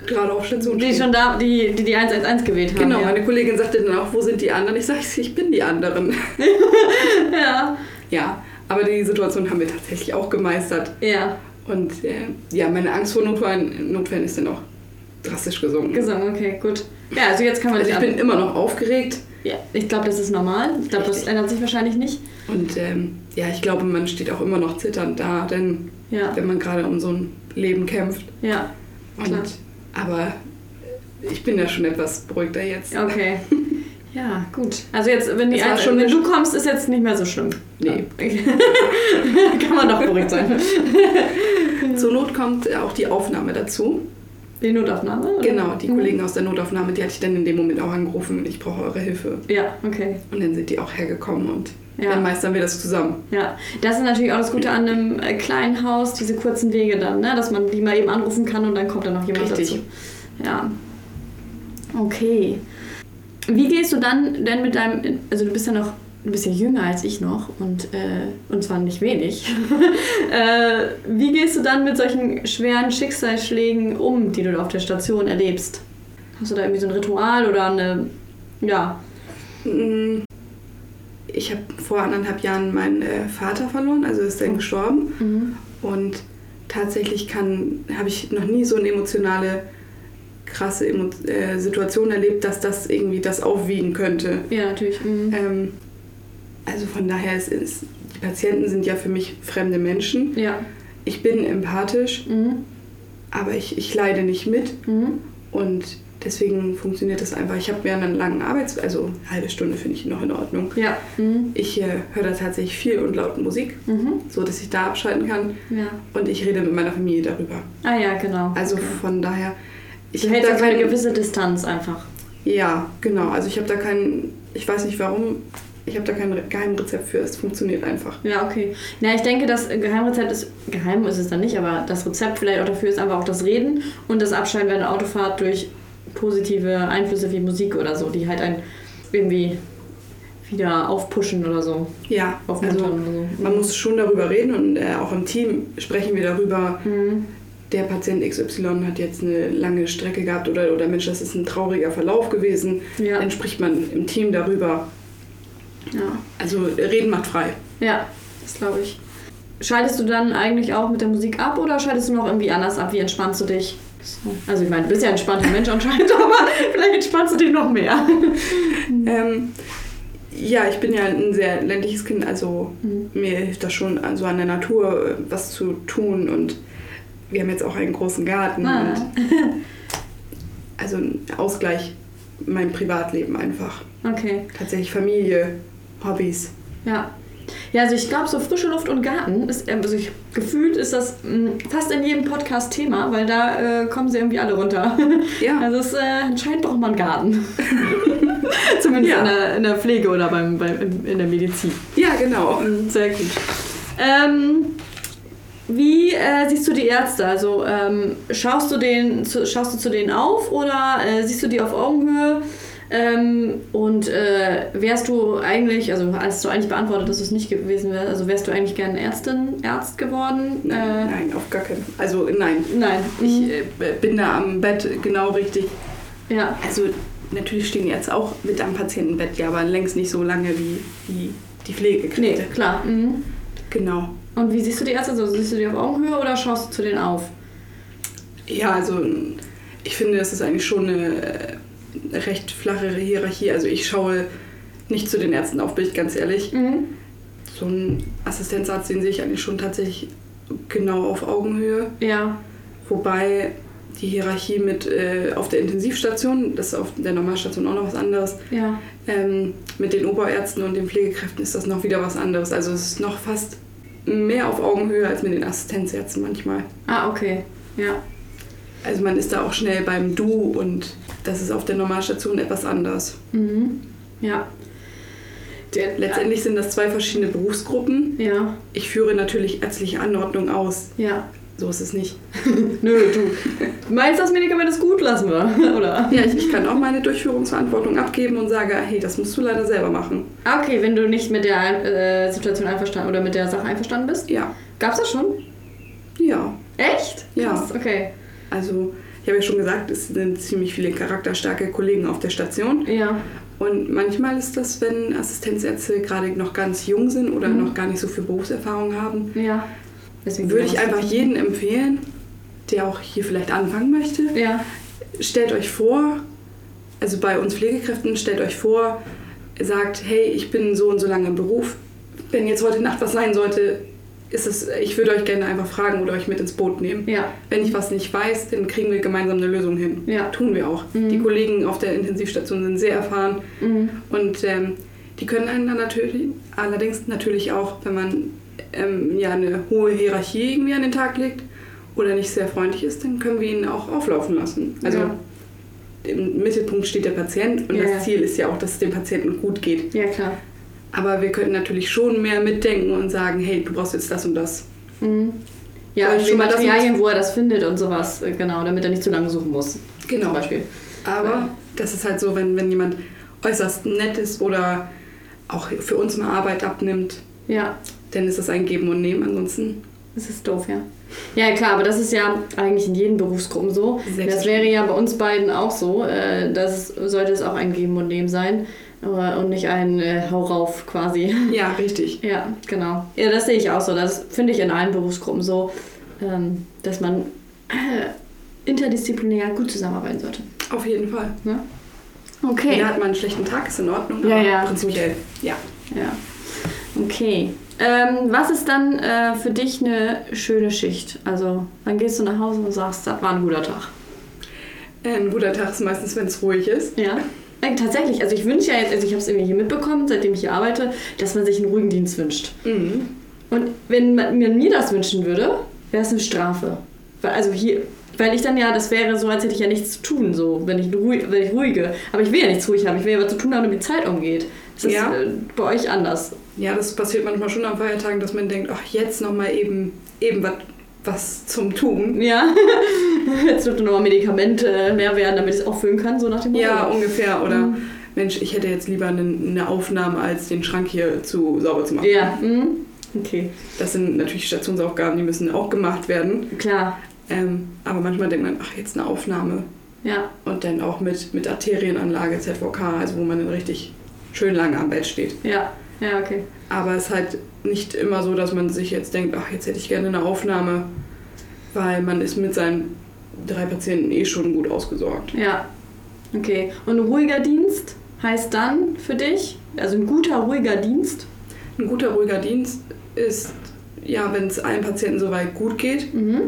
gerade auf Station Die stehen. schon da, die die, die 111 gewählt haben. Genau, ja. meine Kollegin sagte dann auch, wo sind die anderen? Ich sage, ich bin die anderen. <laughs> Ja. ja, aber die Situation haben wir tatsächlich auch gemeistert. Ja. Und äh, ja, meine Angst vor Notfällen, Notfällen ist dann auch drastisch gesunken. Gesungen, okay, gut. Ja, also jetzt kann man Also ich bin immer noch aufgeregt. Ja, ich glaube, das ist normal. Ich glaube, das ändert sich wahrscheinlich nicht. Und ähm, ja, ich glaube, man steht auch immer noch zitternd da, denn Ja. wenn man gerade um so ein Leben kämpft. Ja. Und, Klar. aber ich bin ja schon etwas beruhigter jetzt. Okay. <laughs> Ja, gut. Also jetzt, wenn, die ein, schon wenn du kommst, ist jetzt nicht mehr so schlimm. Nee. <laughs> Kann man doch beruhigt sein. Zur Not kommt auch die Aufnahme dazu. Die Notaufnahme? Oder? Genau, die Mhm. Kollegen aus der Notaufnahme, die hatte ich dann in dem Moment auch angerufen. Ich brauche eure Hilfe. Ja, okay. Und dann sind die auch hergekommen und Ja. dann meistern wir das zusammen. Ja, das ist natürlich auch das Gute an einem äh, kleinen Haus, diese kurzen Wege dann, ne? dass man die mal eben anrufen kann und dann kommt dann noch jemand Richtig. dazu. Ja. Okay. Wie gehst du dann denn mit deinem, also du bist ja noch ein bisschen jünger als ich noch und, äh, und zwar nicht wenig. <laughs> äh, wie gehst du dann mit solchen schweren Schicksalsschlägen um, die du da auf der Station erlebst? Hast du da irgendwie so ein Ritual oder eine, ja, Mm, Ich habe vor anderthalb Jahren meinen äh, Vater verloren, also ist dann gestorben. mhm. Und tatsächlich kann, habe ich noch nie so eine emotionale, krasse Emo äh, Situation erlebt, dass das irgendwie das aufwiegen könnte. ja, natürlich. Mhm. Ähm, also von daher ist, ist, die Patienten sind ja für mich fremde Menschen. Ja. Ich bin empathisch, Mhm. aber ich, ich leide nicht mit Mhm. und deswegen funktioniert das einfach. Ich habe während einer langen Arbeits-, also eine halbe Stunde finde ich noch in Ordnung. Ja. Mhm. Ich äh, höre da tatsächlich viel und laut Musik, Mhm. so dass ich da abschalten kann Ja. und ich rede mit meiner Familie darüber. Ah ja, genau. Also Okay. von daher, ich Du habe hältst da also eine keine gewisse Distanz einfach. Ja, genau. Also ich habe da keinen, ich weiß nicht warum, ich habe da kein Geheimrezept für. Es funktioniert einfach. Ja, okay. Na, ich denke, das Geheimrezept ist, geheim ist es dann nicht, aber das Rezept vielleicht auch dafür ist einfach auch das Reden und das Abschalten während der Autofahrt durch positive Einflüsse wie Musik oder so, die halt einen irgendwie wieder aufpushen oder so. Ja, also so. man muss schon darüber reden und äh, auch im Team sprechen wir darüber. Mhm. Der Patient XY hat jetzt eine lange Strecke gehabt oder, oder Mensch, das ist ein trauriger Verlauf gewesen. Ja. Dann spricht man im Team darüber. Ja. Also reden macht frei. Ja, das glaube ich. Schaltest du dann eigentlich auch mit der Musik ab oder schaltest du noch irgendwie anders ab? Wie entspannst du dich? Also ich meine, du bist ja ein entspannter Mensch anscheinend, <laughs> aber vielleicht entspannst du dich noch mehr. <laughs> ähm, ja, ich bin ja ein sehr ländliches Kind, also mhm. mir hilft das schon, also an der Natur äh, was zu tun und wir haben jetzt auch einen großen Garten ah. <laughs> also ein Ausgleich mein Privatleben einfach. Okay. Tatsächlich Familie, Hobbys. Ja. Ja, also ich glaube, so frische Luft und Garten ist, ähm, also ich, gefühlt ist das mh, mm, fast in jedem Podcast Thema, weil da äh, kommen sie irgendwie alle runter. <laughs> Ja. Also es, äh, anscheinend braucht man Garten. <laughs> Zumindest ja. in, der, in, der, Pflege oder beim, beim, in der Medizin. Ja, genau. Mm, sehr gut. Ähm, wie äh, siehst du die Ärzte? Also ähm, schaust, du den, zu, schaust du zu denen auf oder äh, siehst du die auf Augenhöhe? Ähm, und äh, wärst du eigentlich, also hast du eigentlich beantwortet, dass du es nicht gewesen wärst, also wärst du eigentlich gerne Ärztin, Arzt geworden? Nein, äh, nein auf gar keinen Fall. Also nein. Nein. Ich mhm. äh, bin da am Bett genau richtig. Ja. Also natürlich stehen jetzt auch mit am Patientenbett, ja, aber längst nicht so lange wie, wie die Pflegekräfte. Nee, klar. Mhm. Genau. Und wie siehst du die Ärzte? Also siehst du die auf Augenhöhe oder schaust du zu denen auf? Ja, also ich finde, das ist eigentlich schon eine recht flache Hierarchie. Also ich schaue nicht zu den Ärzten auf, bin ich ganz ehrlich. Mhm. So ein Assistenzarzt, den sehe ich eigentlich schon tatsächlich genau auf Augenhöhe. Ja. Wobei die Hierarchie mit äh, auf der Intensivstation, das ist auf der Normalstation auch noch was anderes. Ja. Ähm, mit den Oberärzten und den Pflegekräften ist das noch wieder was anderes. Also es ist noch fast mehr auf Augenhöhe als mit den Assistenzärzten manchmal. Ah, okay. Ja. Also man ist da auch schnell beim Du und das ist auf der Normalstation etwas anders. Mhm. Ja. Der, Letztendlich sind das zwei verschiedene Berufsgruppen. Ja. Ich führe natürlich ärztliche Anordnung aus. Ja. So ist es nicht. <laughs> Nö, du meinst das Medikament ist gut, lassen wir, oder? Ja, ich, ich, kann auch meine Durchführungsverantwortung abgeben und sage, hey, das musst du leider selber machen. Ah, okay, wenn du nicht mit der äh, Situation einverstanden oder mit der Sache einverstanden bist? Ja. Gab's das schon? Ja. Echt? Krass, ja. okay. Also, ich habe ja schon gesagt, es sind ziemlich viele charakterstarke Kollegen auf der Station. Ja. Und manchmal ist das, wenn Assistenzärzte gerade noch ganz jung sind oder mhm. noch gar nicht so viel Berufserfahrung haben, ja. Deswegen würde ich einfach jedem empfehlen, der auch hier vielleicht anfangen möchte. Ja. Stellt euch vor, also bei uns Pflegekräften, stellt euch vor, sagt, hey, ich bin so und so lange im Beruf. Wenn jetzt heute Nacht was sein sollte, ist es, ich würde euch gerne einfach fragen oder euch mit ins Boot nehmen. Ja. Wenn ich was nicht weiß, dann kriegen wir gemeinsam eine Lösung hin. Ja. Tun wir auch. Mhm. Die Kollegen auf der Intensivstation sind sehr erfahren mhm. und ähm, die können einen dann natürlich, allerdings natürlich auch, wenn man ähm, ja eine hohe Hierarchie irgendwie an den Tag legt oder nicht sehr freundlich ist, dann können wir ihn auch auflaufen lassen. Also ja. im Mittelpunkt steht der Patient und ja, das Ziel ist ja auch, dass es dem Patienten gut geht. Ja, klar. Aber wir könnten natürlich schon mehr mitdenken und sagen, hey, du brauchst jetzt das und das. Mhm. Ja, und schon Materialien, wo er das findet und sowas, äh, genau, damit er nicht zu lange suchen muss. Genau. Zum Beispiel. Aber ja. das ist halt so, wenn, wenn jemand äußerst nett ist oder auch für uns mal Arbeit abnimmt, ja. dann ist das ein Geben und Nehmen. Ansonsten. Das ist doof, ja. Ja, klar, aber das ist ja eigentlich in jeden Berufsgruppen so. Das wäre ja bei uns beiden auch so. Äh, das sollte es auch ein Geben und Nehmen sein und nicht ein äh, Hau rauf quasi. Ja, richtig. <laughs> Ja, genau. Ja, das sehe ich auch so. Das finde ich in allen Berufsgruppen so, ähm, dass man äh, interdisziplinär gut zusammenarbeiten sollte. Auf jeden Fall. Ja? Okay. Jeder hat mal einen schlechten Tag, ist in Ordnung. Ja, ja. Prinzipiell, ja. Ja. Okay. Ähm, was ist dann äh, für dich eine schöne Schicht? Also, wann gehst du nach Hause und sagst, das war ein guter Tag? Ein guter Tag ist meistens, wenn es ruhig ist. Ja. Tatsächlich, also ich wünsche ja jetzt, also ich habe es irgendwie hier mitbekommen, seitdem ich hier arbeite, dass man sich einen ruhigen Dienst wünscht. Mhm. Und wenn man mir das wünschen würde, wäre es eine Strafe. Also hier, Weil ich dann ja, das wäre so, als hätte ich ja nichts zu tun, so, wenn ich, ruhig, wenn ich ruhige. Aber ich will ja nichts ruhig haben, ich will ja was zu tun haben, damit die Zeit umgeht. Das ist Ja. äh, bei euch anders. Ja, das passiert manchmal schon an Feiertagen, dass man denkt, ach, jetzt nochmal eben, eben was, was zum Tun. Ja. <laughs> <laughs> Jetzt wird nochmal Medikamente leer werden, damit ich es auffüllen kann, so nach dem Motto. Ja, ungefähr. Oder, Mhm. Mensch, ich hätte jetzt lieber eine, eine Aufnahme, als den Schrank hier zu sauber zu machen. Ja, mhm. okay. Das sind natürlich Stationsaufgaben, die müssen auch gemacht werden. Klar. Ähm, aber manchmal denkt man, ach, jetzt eine Aufnahme. Ja. Und dann auch mit, mit Arterienanlage, ZVK, also wo man dann richtig schön lange am Bett steht. Ja. Ja, okay. Aber es ist halt nicht immer so, dass man sich jetzt denkt, ach, jetzt hätte ich gerne eine Aufnahme, weil man ist mit seinen drei Patienten eh schon gut ausgesorgt. Ja. Okay. Und ein ruhiger Dienst heißt dann für dich, also ein guter, ruhiger Dienst? Ein guter, ruhiger Dienst ist, ja, wenn es einem Patienten soweit gut geht Mhm.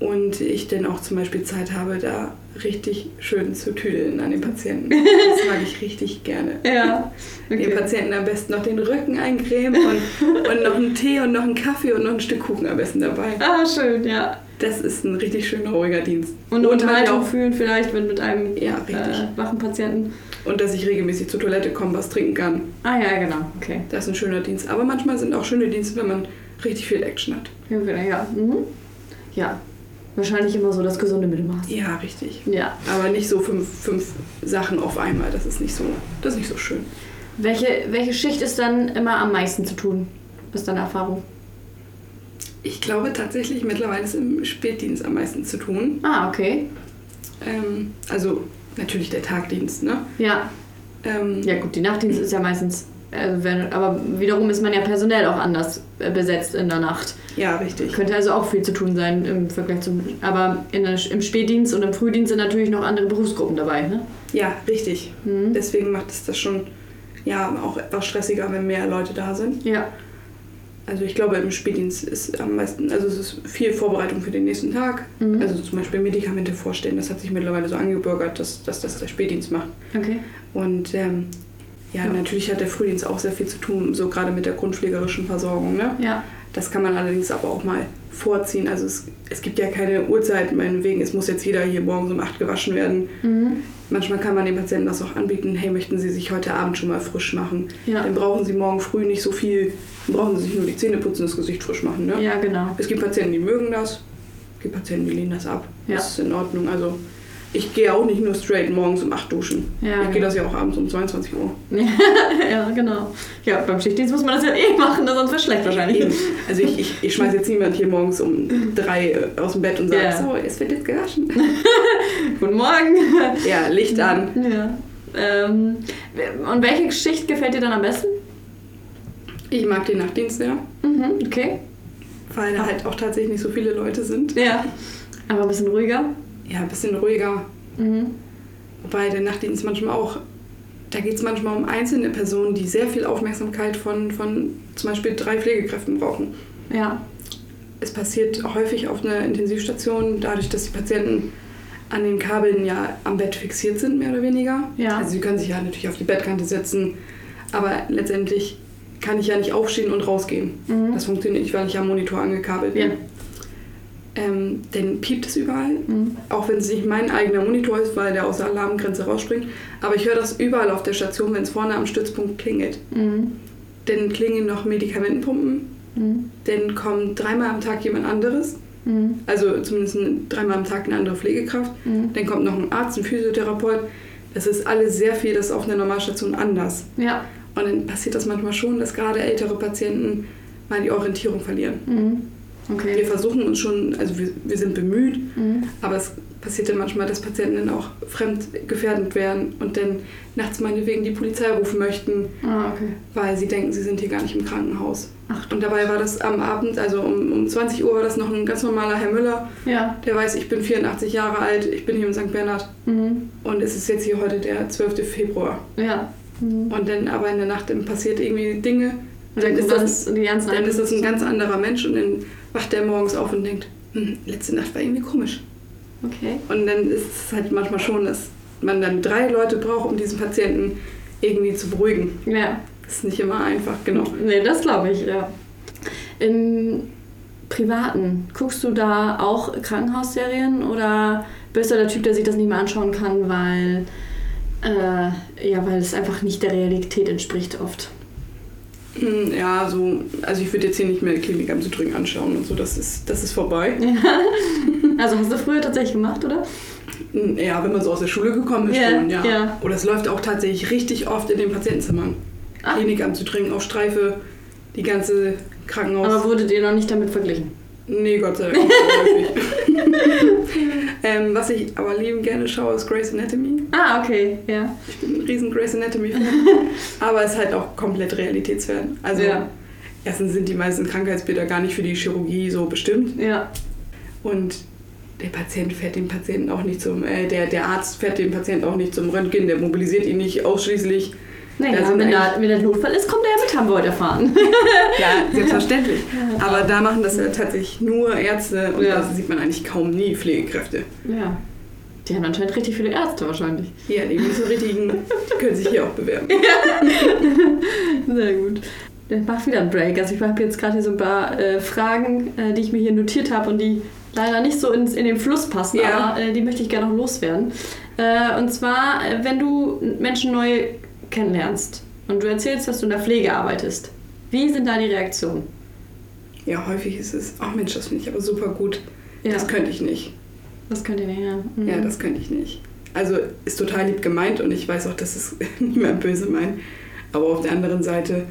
und ich dann auch zum Beispiel Zeit habe, da richtig schön zu tüdeln an den Patienten. <laughs> Das mag ich richtig gerne. Ja. Den Okay. Patienten am besten noch den Rücken eincremen und, und noch einen Tee und noch einen Kaffee und noch ein Stück Kuchen am besten dabei. Ah, schön, ja. Das ist ein richtig schöner, ruhiger Dienst. Und eine Unterhaltung auch- fühlen vielleicht mit, mit einem Ja, richtig. äh, wachen Patienten. Und dass ich regelmäßig zur Toilette komme, was trinken kann. Ah ja, genau. Okay. Das ist ein schöner Dienst. Aber manchmal sind auch schöne Dienste, wenn man richtig viel Action hat. Ja, genau, ja. Mhm. Ja. Wahrscheinlich immer so das gesunde Mittelmaß. Ja, richtig. Ja. Aber nicht so fünf, fünf Sachen auf einmal. Das ist nicht so, das ist nicht so schön. Welche, welche Schicht ist dann immer am meisten zu tun? Was ist deine Erfahrung? Ich glaube tatsächlich, mittlerweile ist im Spätdienst am meisten zu tun. Ah, okay. Ähm, also natürlich der Tagdienst, ne? Ja. Ähm, Ja gut, die Nachtdienst ist ja meistens, äh, wenn, aber wiederum ist man ja personell auch anders äh, besetzt in der Nacht. ja, richtig. Könnte also auch viel zu tun sein im Vergleich zum, aber in der, im Spätdienst und im Frühdienst sind natürlich noch andere Berufsgruppen dabei, ne? Ja, richtig. Mhm. Deswegen macht es das schon ja auch etwas stressiger, wenn mehr Leute da sind. Ja. Also ich glaube, im Spätdienst ist am meisten, also es ist viel Vorbereitung für den nächsten Tag. Mhm. Also zum Beispiel Medikamente vorstellen, das hat sich mittlerweile so angebürgert, dass, dass das der Spätdienst macht. Okay. Und ähm, ja, Ja. natürlich hat der Frühdienst auch sehr viel zu tun, so gerade mit der grundpflegerischen Versorgung. Ne? Ja. Das kann man allerdings aber auch mal vorziehen. Also es, es gibt ja keine Uhrzeit, meinetwegen, es muss jetzt jeder hier morgens um 8 gewaschen werden. Mhm. Manchmal kann man den Patienten das auch anbieten, hey, möchten Sie sich heute Abend schon mal frisch machen? Ja. Dann brauchen Sie morgen früh nicht so viel, dann brauchen Sie sich nur die Zähne putzen, das Gesicht frisch machen. Ne? Ja, genau. Es gibt Patienten, die mögen das, es gibt Patienten, die lehnen das ab. Ja. Das ist in Ordnung. Also ich gehe auch nicht nur straight morgens um 8 duschen. Ja, ich gehe das ja auch abends um 22 Uhr. <laughs> ja, genau. Ja, beim Schichtdienst muss man das ja eh machen, sonst wäre schlecht wahrscheinlich. Eben. Also ich, ich, ich schmeiße jetzt niemand hier morgens um 3 aus dem Bett und sage, Ja. so, es wird jetzt gewaschen. <laughs> Guten Morgen. <laughs> ja, Licht an. Ja. Ähm, und welche Schicht gefällt dir dann am besten? Ich mag den Nachtdienst sehr, Mhm, okay. weil da halt auch tatsächlich nicht so viele Leute sind. Ja. Aber ein bisschen ruhiger. Ja, ein bisschen ruhiger. Mhm. Wobei der Nachtdienst manchmal auch, da geht es manchmal um einzelne Personen, die sehr viel Aufmerksamkeit von, von zum Beispiel drei Pflegekräften brauchen. Ja. Es passiert häufig auf einer Intensivstation, dadurch, dass die Patienten an den Kabeln ja am Bett fixiert sind, mehr oder weniger. Ja. Also sie können sich ja natürlich auf die Bettkante setzen, aber letztendlich kann ich ja nicht aufstehen und rausgehen. Mhm. Das funktioniert nicht, weil ich am Monitor angekabelt bin. Ja. Ähm, dann piept es überall, Mhm. auch wenn es nicht mein eigener Monitor ist, weil der aus der Alarmgrenze rausspringt. Aber ich höre das überall auf der Station, wenn es vorne am Stützpunkt klingelt. Mhm. Dann klingen noch Medikamentenpumpen, Mhm. dann kommt dreimal am Tag jemand anderes, Mhm. also zumindest dreimal am Tag eine andere Pflegekraft. Mhm. Dann kommt noch ein Arzt, ein Physiotherapeut. Das ist alles sehr viel, das ist auf einer Normalstation anders. Ja. Und dann passiert das manchmal schon, dass gerade ältere Patienten mal die Orientierung verlieren. Mhm. Wir Okay. versuchen uns schon, also wir, wir sind bemüht, Mhm. aber es passiert dann manchmal, dass Patienten dann auch fremdgefährdet werden und dann nachts meinetwegen die Polizei rufen möchten, Ah, okay. weil sie denken, sie sind hier gar nicht im Krankenhaus. Ach, Und dabei war das am Abend, also um, um 20 Uhr war das noch ein ganz normaler Herr Müller, ja. der weiß, ich bin 84 Jahre alt, ich bin hier im St. Bernhard Mhm. und es ist jetzt hier heute der 12. Februar. Ja. Mhm. Und dann aber in der Nacht dann passiert irgendwie Dinge, dann ist das, dann ist das ein ganz anderer Mensch und dann wacht der morgens auf und denkt, hm, letzte Nacht war irgendwie komisch. Okay. Und dann ist es halt manchmal schon, dass man dann drei Leute braucht, um diesen Patienten irgendwie zu beruhigen. Ja. Das ist nicht immer einfach, genau. Nee, das glaube ich, ja. In, Privaten, guckst du da auch Krankenhausserien oder bist du der Typ, der sich das nicht mehr anschauen kann, weil, äh, ja, weil es einfach nicht der Realität entspricht oft? Hm, Ja, so, also ich würde jetzt hier nicht mehr Klinik am Südring anschauen und so, das ist, das ist vorbei. <laughs> Also hast du früher tatsächlich gemacht, oder? Hm, Ja, wenn man so aus der Schule gekommen ist Ja, schon, ja. ja. Oder es läuft auch tatsächlich richtig oft in den Patientenzimmern. Ah. Klinik am Südring auf Streife, die ganze Krankenhaus. Aber wurdet ihr noch nicht damit verglichen? Nee, Gott sei Dank. <laughs> ähm, was ich aber lieben gerne schaue, ist Grey's Anatomy. Ah, okay, ja. Ich bin ein riesen Grey's Anatomy-Fan. <laughs> aber es ist halt auch komplett realitätsfern. Also Ja. erstens sind die meisten Krankheitsbilder gar nicht für die Chirurgie so bestimmt. Ja, Und der Patient fährt den Patienten auch nicht zum, äh, der, der Arzt fährt den Patienten auch nicht zum Röntgen, der mobilisiert ihn nicht ausschließlich. Naja, sind wenn, da, wenn der Notfall ist, kommt er ja mit, haben wir heute erfahren. <laughs> Ja, selbstverständlich. Aber da machen das ja tatsächlich nur Ärzte und Ja. da sieht man eigentlich kaum nie Pflegekräfte. ja. Die haben anscheinend richtig viele Ärzte wahrscheinlich. Ja, die so <laughs> richtigen können sich hier auch bewerben. <laughs> Sehr gut. Dann mach wieder einen Break. Also ich habe jetzt gerade hier so ein paar äh, Fragen, äh, die ich mir hier notiert habe und die leider nicht so ins, in den Fluss passen, Ja. aber äh, die möchte ich gerne noch loswerden. Äh, und zwar, äh, wenn du Menschen neu kennenlernst und du erzählst, dass du in der Pflege arbeitest, wie sind da die Reaktionen? Ja, häufig ist es, ach Mensch, das finde ich aber super gut. Ja, Das könnte ich nicht. das könnt ihr nicht, ja. Mhm. Ja, das könnte ich nicht. Also ist total lieb gemeint und ich weiß auch, dass es <laughs> niemand böse meint. Aber auf der anderen Seite,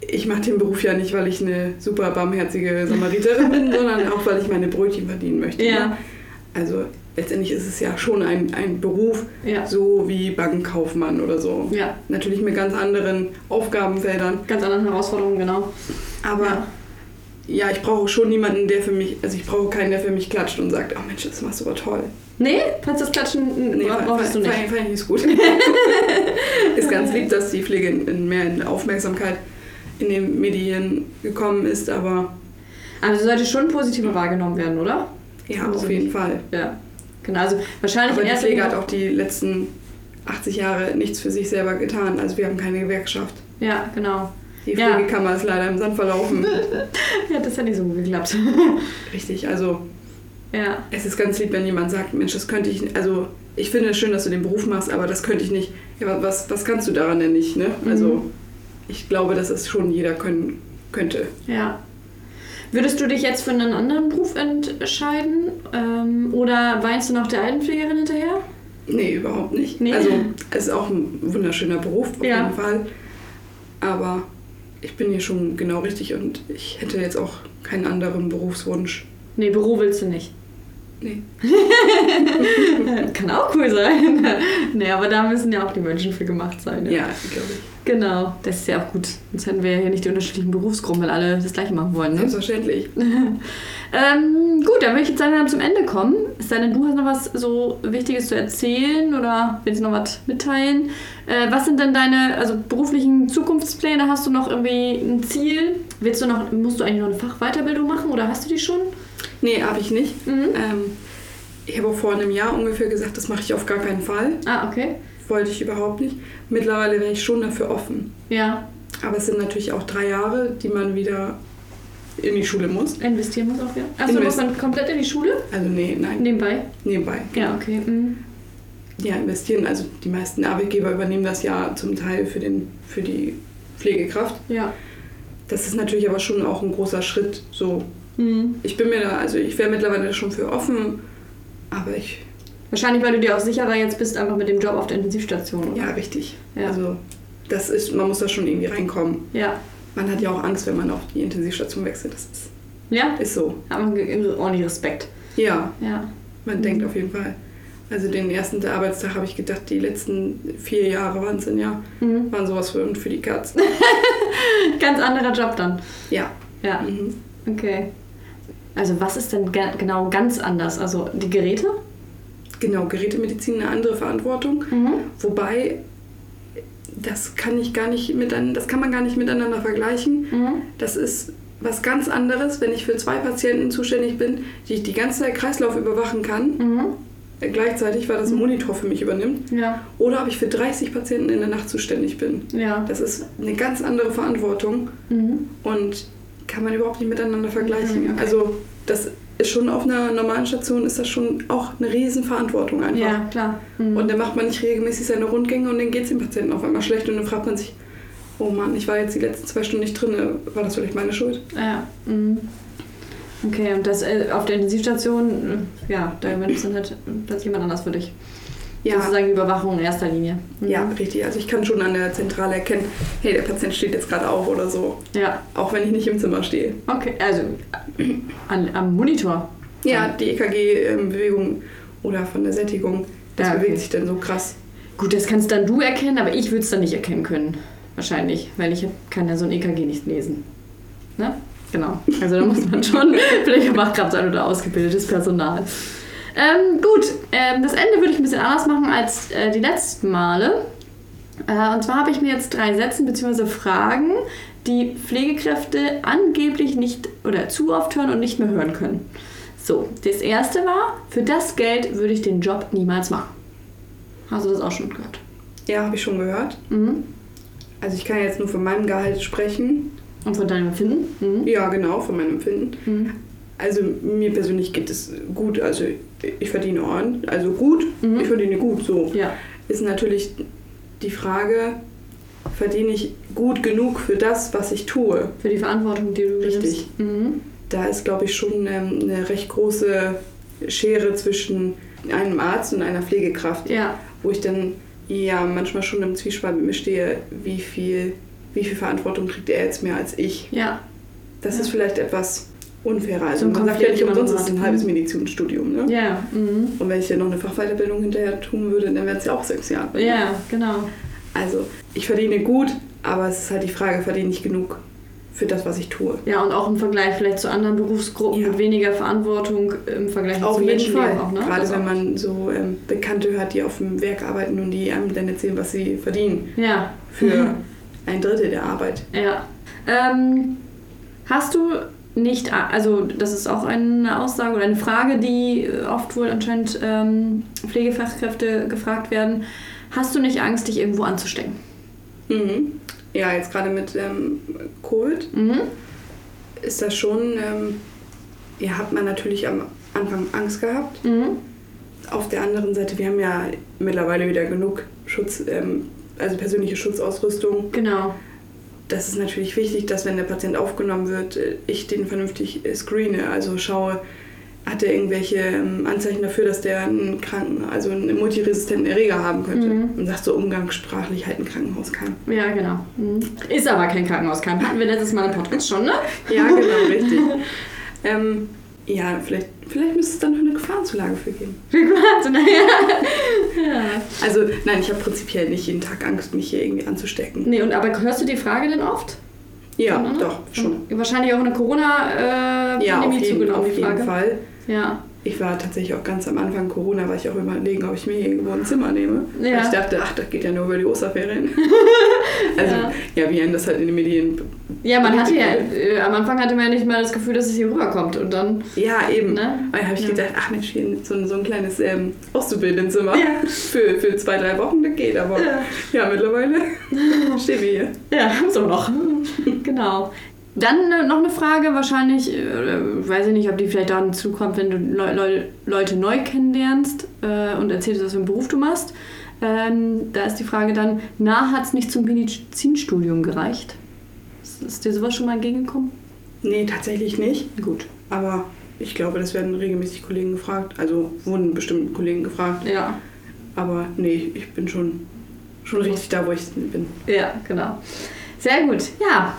ich mache den Beruf ja nicht, weil ich eine super barmherzige Samariterin bin, <laughs> sondern auch, weil ich meine Brötchen verdienen möchte. Ja. Ne? Also letztendlich ist es ja schon ein, ein Beruf, Ja. so wie Bankenkaufmann oder so. ja, Natürlich mit ganz anderen Aufgabenfeldern. ganz anderen Herausforderungen, genau. Aber Ja. ja, ich brauche schon niemanden, der für mich, also ich brauche keinen, der für mich klatscht und sagt, oh Mensch, das machst du aber toll. Nee, falls das Klatschen Nee, bra- brauchst du nicht. Fand, fand ich nicht gut. <laughs> ist ganz lieb, dass die Pflege in, in mehr in Aufmerksamkeit in den Medien gekommen ist, aber Aber sie sollte schon positiver wahrgenommen werden, oder? ja, Also auf jeden Fall. Ja. Genau, also wahrscheinlich Aber in die erster Pflege Linie. hat auch die letzten 80 Jahre nichts für sich selber getan. Also wir haben keine Gewerkschaft. Ja, genau. Die Ja. Pflegekammer ist leider im Sand verlaufen. <laughs> Ja, das hat nicht so gut geklappt. <laughs> Richtig, also ja. es ist ganz lieb, wenn jemand sagt, Mensch, das könnte ich, also ich finde es schön, dass du den Beruf machst, aber das könnte ich nicht. Ja, aber was, was kannst du daran denn nicht, ne? Also Mhm. ich glaube, dass es schon jeder können könnte. Ja. Würdest du dich jetzt für einen anderen Beruf entscheiden? Ähm, oder weinst du noch der Altenpflegerin hinterher? Nee, überhaupt nicht. Nee? Also es ist auch ein wunderschöner Beruf, auf Ja. jeden Fall. Aber ich bin hier schon genau richtig und ich hätte jetzt auch keinen anderen Berufswunsch. Nee, Büro willst du nicht. Nee. <laughs> Kann auch cool sein. nee, aber da müssen ja auch die Menschen für gemacht sein. Ja, glaube ich. Genau, das ist ja auch gut. Sonst hätten wir ja hier nicht die unterschiedlichen Berufsgruppen, weil alle das gleiche machen wollen. Ne? Selbstverständlich. <laughs> Ähm, gut, dann würde ich jetzt sagen, wir haben zum Ende kommen. Sei denn, du hast noch was so Wichtiges zu erzählen oder willst du noch was mitteilen? Äh, was sind denn deine also beruflichen Zukunftspläne? Hast du noch irgendwie ein Ziel? Willst du noch, musst du eigentlich noch eine Fachweiterbildung machen oder hast du die schon? Nee, habe ich nicht. Mhm. Ähm, ich habe auch vor einem Jahr ungefähr gesagt, das mache ich auf gar keinen Fall. Ah, okay. Wollte ich überhaupt nicht. Mittlerweile wäre ich schon dafür offen. Ja, Aber es sind natürlich auch drei Jahre, die man wieder in die Schule muss. investieren muss auch wieder. Achso, muss man komplett in die Schule? Also nee, nein, Nebenbei? nebenbei. Ja, okay. Mhm. Ja, investieren. Also die meisten Arbeitgeber übernehmen das ja zum Teil für, den, für die Pflegekraft. Ja. Das ist natürlich aber schon auch ein großer Schritt. So, Mhm. ich bin mir da, also ich wäre mittlerweile schon für offen, aber ich, Wahrscheinlich, weil du dir auch sicherer jetzt bist, einfach mit dem Job auf der Intensivstation, oder? ja, richtig. Ja. Also das ist, man muss da schon irgendwie reinkommen. Ja. Man hat ja auch Angst, wenn man auf die Intensivstation wechselt. Das ist, Ja? ist so. Hat man ordentlich Respekt. Ja, Ja. man Mhm. denkt auf jeden Fall. Also den ersten Arbeitstag habe ich gedacht, die letzten vier Jahre waren es ja, Mhm. waren sowas für, für die Katz. <laughs> Ganz anderer Job dann. Ja. Ja, Mhm. okay. Also was ist denn ge- genau ganz anders? Also die Geräte? Genau, Gerätemedizin eine andere Verantwortung. Mhm. Wobei, das kann ich gar nicht miteinander, das kann man gar nicht miteinander vergleichen. Mhm. Das ist was ganz anderes, wenn ich für zwei Patienten zuständig bin, die ich die ganze Zeit Kreislauf überwachen kann, Mhm. gleichzeitig, weil das ein Monitor für mich übernimmt, Ja, oder ob ich für 30 Patienten in der Nacht zuständig bin. ja. Das ist eine ganz andere Verantwortung Mhm. und kann man überhaupt nicht miteinander vergleichen. Mhm. Also das ist schon auf einer normalen Station ist das schon auch eine Riesenverantwortung einfach. Ja, klar. Mhm. Und dann macht man nicht regelmäßig seine Rundgänge und dann geht es dem Patienten auf einmal schlecht und dann fragt man sich, oh Mann, ich war jetzt die letzten zwei Stunden nicht drin, war das vielleicht meine Schuld? Ja. Mhm. Okay, und das äh, auf der Intensivstation, äh, ja, da es dann halt plötzlich jemand anders für dich. Ja, Sozusagen die Überwachung in erster Linie. Mhm. ja, richtig. Also ich kann schon an der Zentrale erkennen, hey, der Patient steht jetzt gerade auf oder so, Ja, auch wenn ich nicht im Zimmer stehe. okay. Also an, am Monitor. Ja, die EKG-Bewegung oder von der Sättigung, das Ja, okay. bewegt sich dann so krass. Gut, das kannst dann du erkennen, aber ich würde es dann nicht erkennen können. Wahrscheinlich, weil ich kann ja so ein EKG nicht lesen. Ne? Genau. Also da muss man schon <laughs> Pflegefachkraft sein oder ausgebildetes Personal. Ähm, gut, ähm, das Ende würde ich ein bisschen anders machen als äh, die letzten Male. Äh, und zwar habe ich mir jetzt drei Sätze bzw. Fragen, die Pflegekräfte angeblich nicht oder zu oft hören und nicht mehr hören können. So, das erste war, für das Geld würde ich den Job niemals machen. Hast du das auch schon gehört? Ja, habe ich schon gehört. Mhm. Also ich kann jetzt nur von meinem Gehalt sprechen. Und von deinem Empfinden? Mhm. Ja, genau, von meinem Empfinden. Mhm. Also mir persönlich geht es gut. Also ich verdiene ordentlich. Also gut, Mhm. ich verdiene gut. So Ja. ist natürlich die Frage, verdiene ich gut genug für das, was ich tue? Für die Verantwortung, die du Richtig. Mhm. Da ist, glaube ich, schon ähm, eine recht große Schere zwischen einem Arzt und einer Pflegekraft, Ja. wo ich dann ja manchmal schon im Zwiespalt mit mir stehe, wie viel, wie viel Verantwortung kriegt er jetzt mehr als ich. Ja. Das Ja. ist vielleicht etwas unfairer. Also So man sagt ja nicht umsonst, es ist ein halbes Mhm. Medizinstudium. Ne? Ja. Mhm. Und wenn ich dann noch eine Fachweiterbildung hinterher tun würde, dann wären es ja auch sechs Jahre. Ja, genau. Also ich verdiene gut, aber es ist halt die Frage, verdiene ich genug für das, was ich tue? Ja, und auch im Vergleich vielleicht zu anderen Berufsgruppen Ja. mit weniger Verantwortung im Vergleich Auf zu jeden Fall. auch, ne? Gerade Das wenn man so ähm, Bekannte hat, die auf dem Werk arbeiten und die einem dann erzählen, was sie verdienen Ja. für <laughs> ein Drittel der Arbeit. Ja. Ähm, hast du nicht, also das ist auch eine Aussage oder eine Frage, die äh, oft wohl anscheinend ähm, Pflegefachkräfte gefragt werden. Hast du nicht Angst, dich irgendwo anzustecken? Mhm. Ja, jetzt gerade mit ähm, Covid Mhm. ist das schon, ähm, ja, hat man natürlich am Anfang Angst gehabt. Mhm. Auf der anderen Seite, wir haben ja mittlerweile wieder genug Schutz, ähm, also persönliche Schutzausrüstung. Genau. Das ist natürlich wichtig, dass wenn der Patient aufgenommen wird, ich den vernünftig screene, also schaue, hat er irgendwelche ähm, Anzeichen dafür, dass der einen kranken, also einen multiresistenten Erreger haben könnte. Mhm. Und sagt so umgangssprachlich halt ein Krankenhauskeim. Ja, genau. Mhm. Ist aber kein Krankenhauskeim. Hatten wir letztes Mal im Podcast schon, ne? Ja, genau, <laughs> richtig. Ähm, ja, vielleicht, vielleicht müsste es dann noch eine Gefahrenzulage für geben. <laughs> Also, naja. ja. Also, nein, ich habe prinzipiell nicht jeden Tag Angst, mich hier irgendwie anzustecken. Nee, und aber hörst du die Frage denn oft? Ja, doch, schon. Von- Wahrscheinlich auch eine Corona-Pandemie Ja, auf jeden, zugenommen, auf jeden Frage. Fall. Ja. Ich war tatsächlich auch ganz am Anfang Corona, war ich auch überlegen, ob ich mir hier irgendwo ein Zimmer nehme. Ja. Weil ich dachte, ach, das geht ja nur über die Osterferien. <laughs> also, Ja. ja. wie einem das halt in den Medien. Ja, man hatte ja, äh, am Anfang hatte man ja nicht mal das Gefühl, dass es hier rüberkommt. Und dann. Ja, eben. ne? Und dann habe ich Ja. gedacht, ach Mensch, hier so ein, so ein kleines ähm, Auszubildendenzimmer Ja. für, für zwei, drei Wochen, das geht aber. Ja. Ja, mittlerweile <laughs> stehen wir hier. Ja, so noch. genau. Dann äh, noch eine Frage, wahrscheinlich, äh, weiß ich nicht, ob die vielleicht dann zukommt, wenn du Leu Leu Leute neu kennenlernst äh, und erzählst, was für einen Beruf du machst. Ähm, da ist die Frage dann, na, hat es nicht zum Medizinstudium gereicht? Ist, ist dir sowas schon mal entgegengekommen? Nee, tatsächlich nicht. Gut. Aber ich glaube, das werden regelmäßig Kollegen gefragt. Also wurden bestimmt Kollegen gefragt. Ja. Aber nee, ich bin schon, schon richtig da, wo ich bin. Ja, genau. Sehr gut. Ja,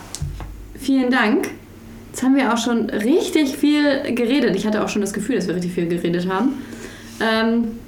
vielen Dank. Jetzt haben wir auch schon richtig viel geredet. Ich hatte auch schon das Gefühl, dass wir richtig viel geredet haben. Ähm,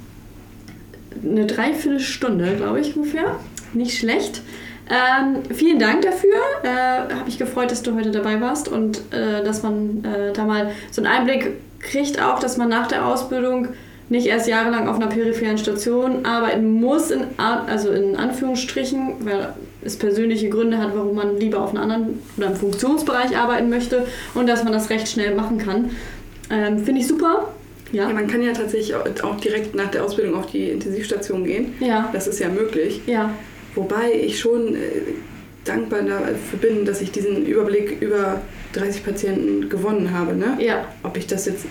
eine Dreiviertelstunde, glaube ich, ungefähr. Nicht schlecht. Ähm, vielen Dank dafür. Äh, Habe ich gefreut, dass du heute dabei warst und äh, dass man äh, da mal so einen Einblick kriegt, auch, dass man nach der Ausbildung nicht erst jahrelang auf einer peripheren Station arbeiten muss, in, also in Anführungsstrichen, weil es persönliche Gründe hat, warum man lieber auf einem anderen oder im Funktionsbereich arbeiten möchte und dass man das recht schnell machen kann. Ähm, Finde ich super. Ja, Ja. man kann ja tatsächlich auch auch direkt nach der Ausbildung auf die Intensivstation gehen. Ja. Das ist ja möglich. Ja. Wobei ich schon äh, dankbar dafür bin, dass ich diesen Überblick über 30 Patienten gewonnen habe. Ne? Ja. Ob ich das jetzt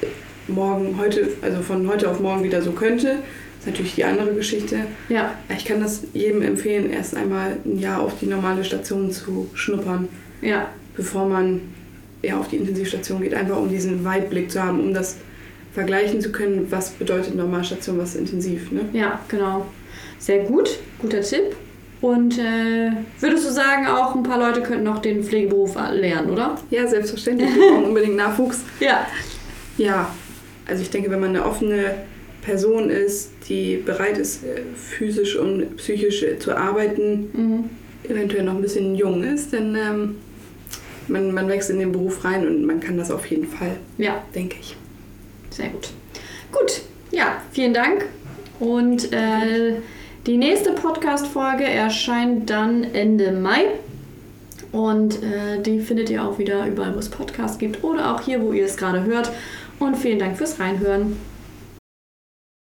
morgen, heute, also von heute auf morgen wieder so könnte, ist natürlich die andere Geschichte. Ja. Ich kann das jedem empfehlen, erst einmal ein Jahr auf die normale Station zu schnuppern, Ja. bevor man ja, auf die Intensivstation geht, einfach um diesen Weitblick zu haben, um das vergleichen zu können, was bedeutet Normalstation, was intensiv. Ne? Ja, genau. Sehr gut. Guter Tipp. Und äh, würdest du sagen, auch ein paar Leute könnten noch den Pflegeberuf lernen, oder? Ja, selbstverständlich. Wir brauchen unbedingt Nachwuchs. Ja. Ja, also ich denke, wenn man eine offene Person ist, die bereit ist, äh, physisch und psychisch äh, zu arbeiten, Mhm. eventuell noch ein bisschen jung ist, dann ähm, man, man wächst in den Beruf rein und man kann das auf jeden Fall, Ja, denke ich. sehr gut. Gut, ja, vielen Dank. Und äh, die nächste Podcast-Folge erscheint dann Ende Mai. Und äh, die findet ihr auch wieder überall, wo es Podcasts gibt oder auch hier, wo ihr es gerade hört. Und vielen Dank fürs Reinhören.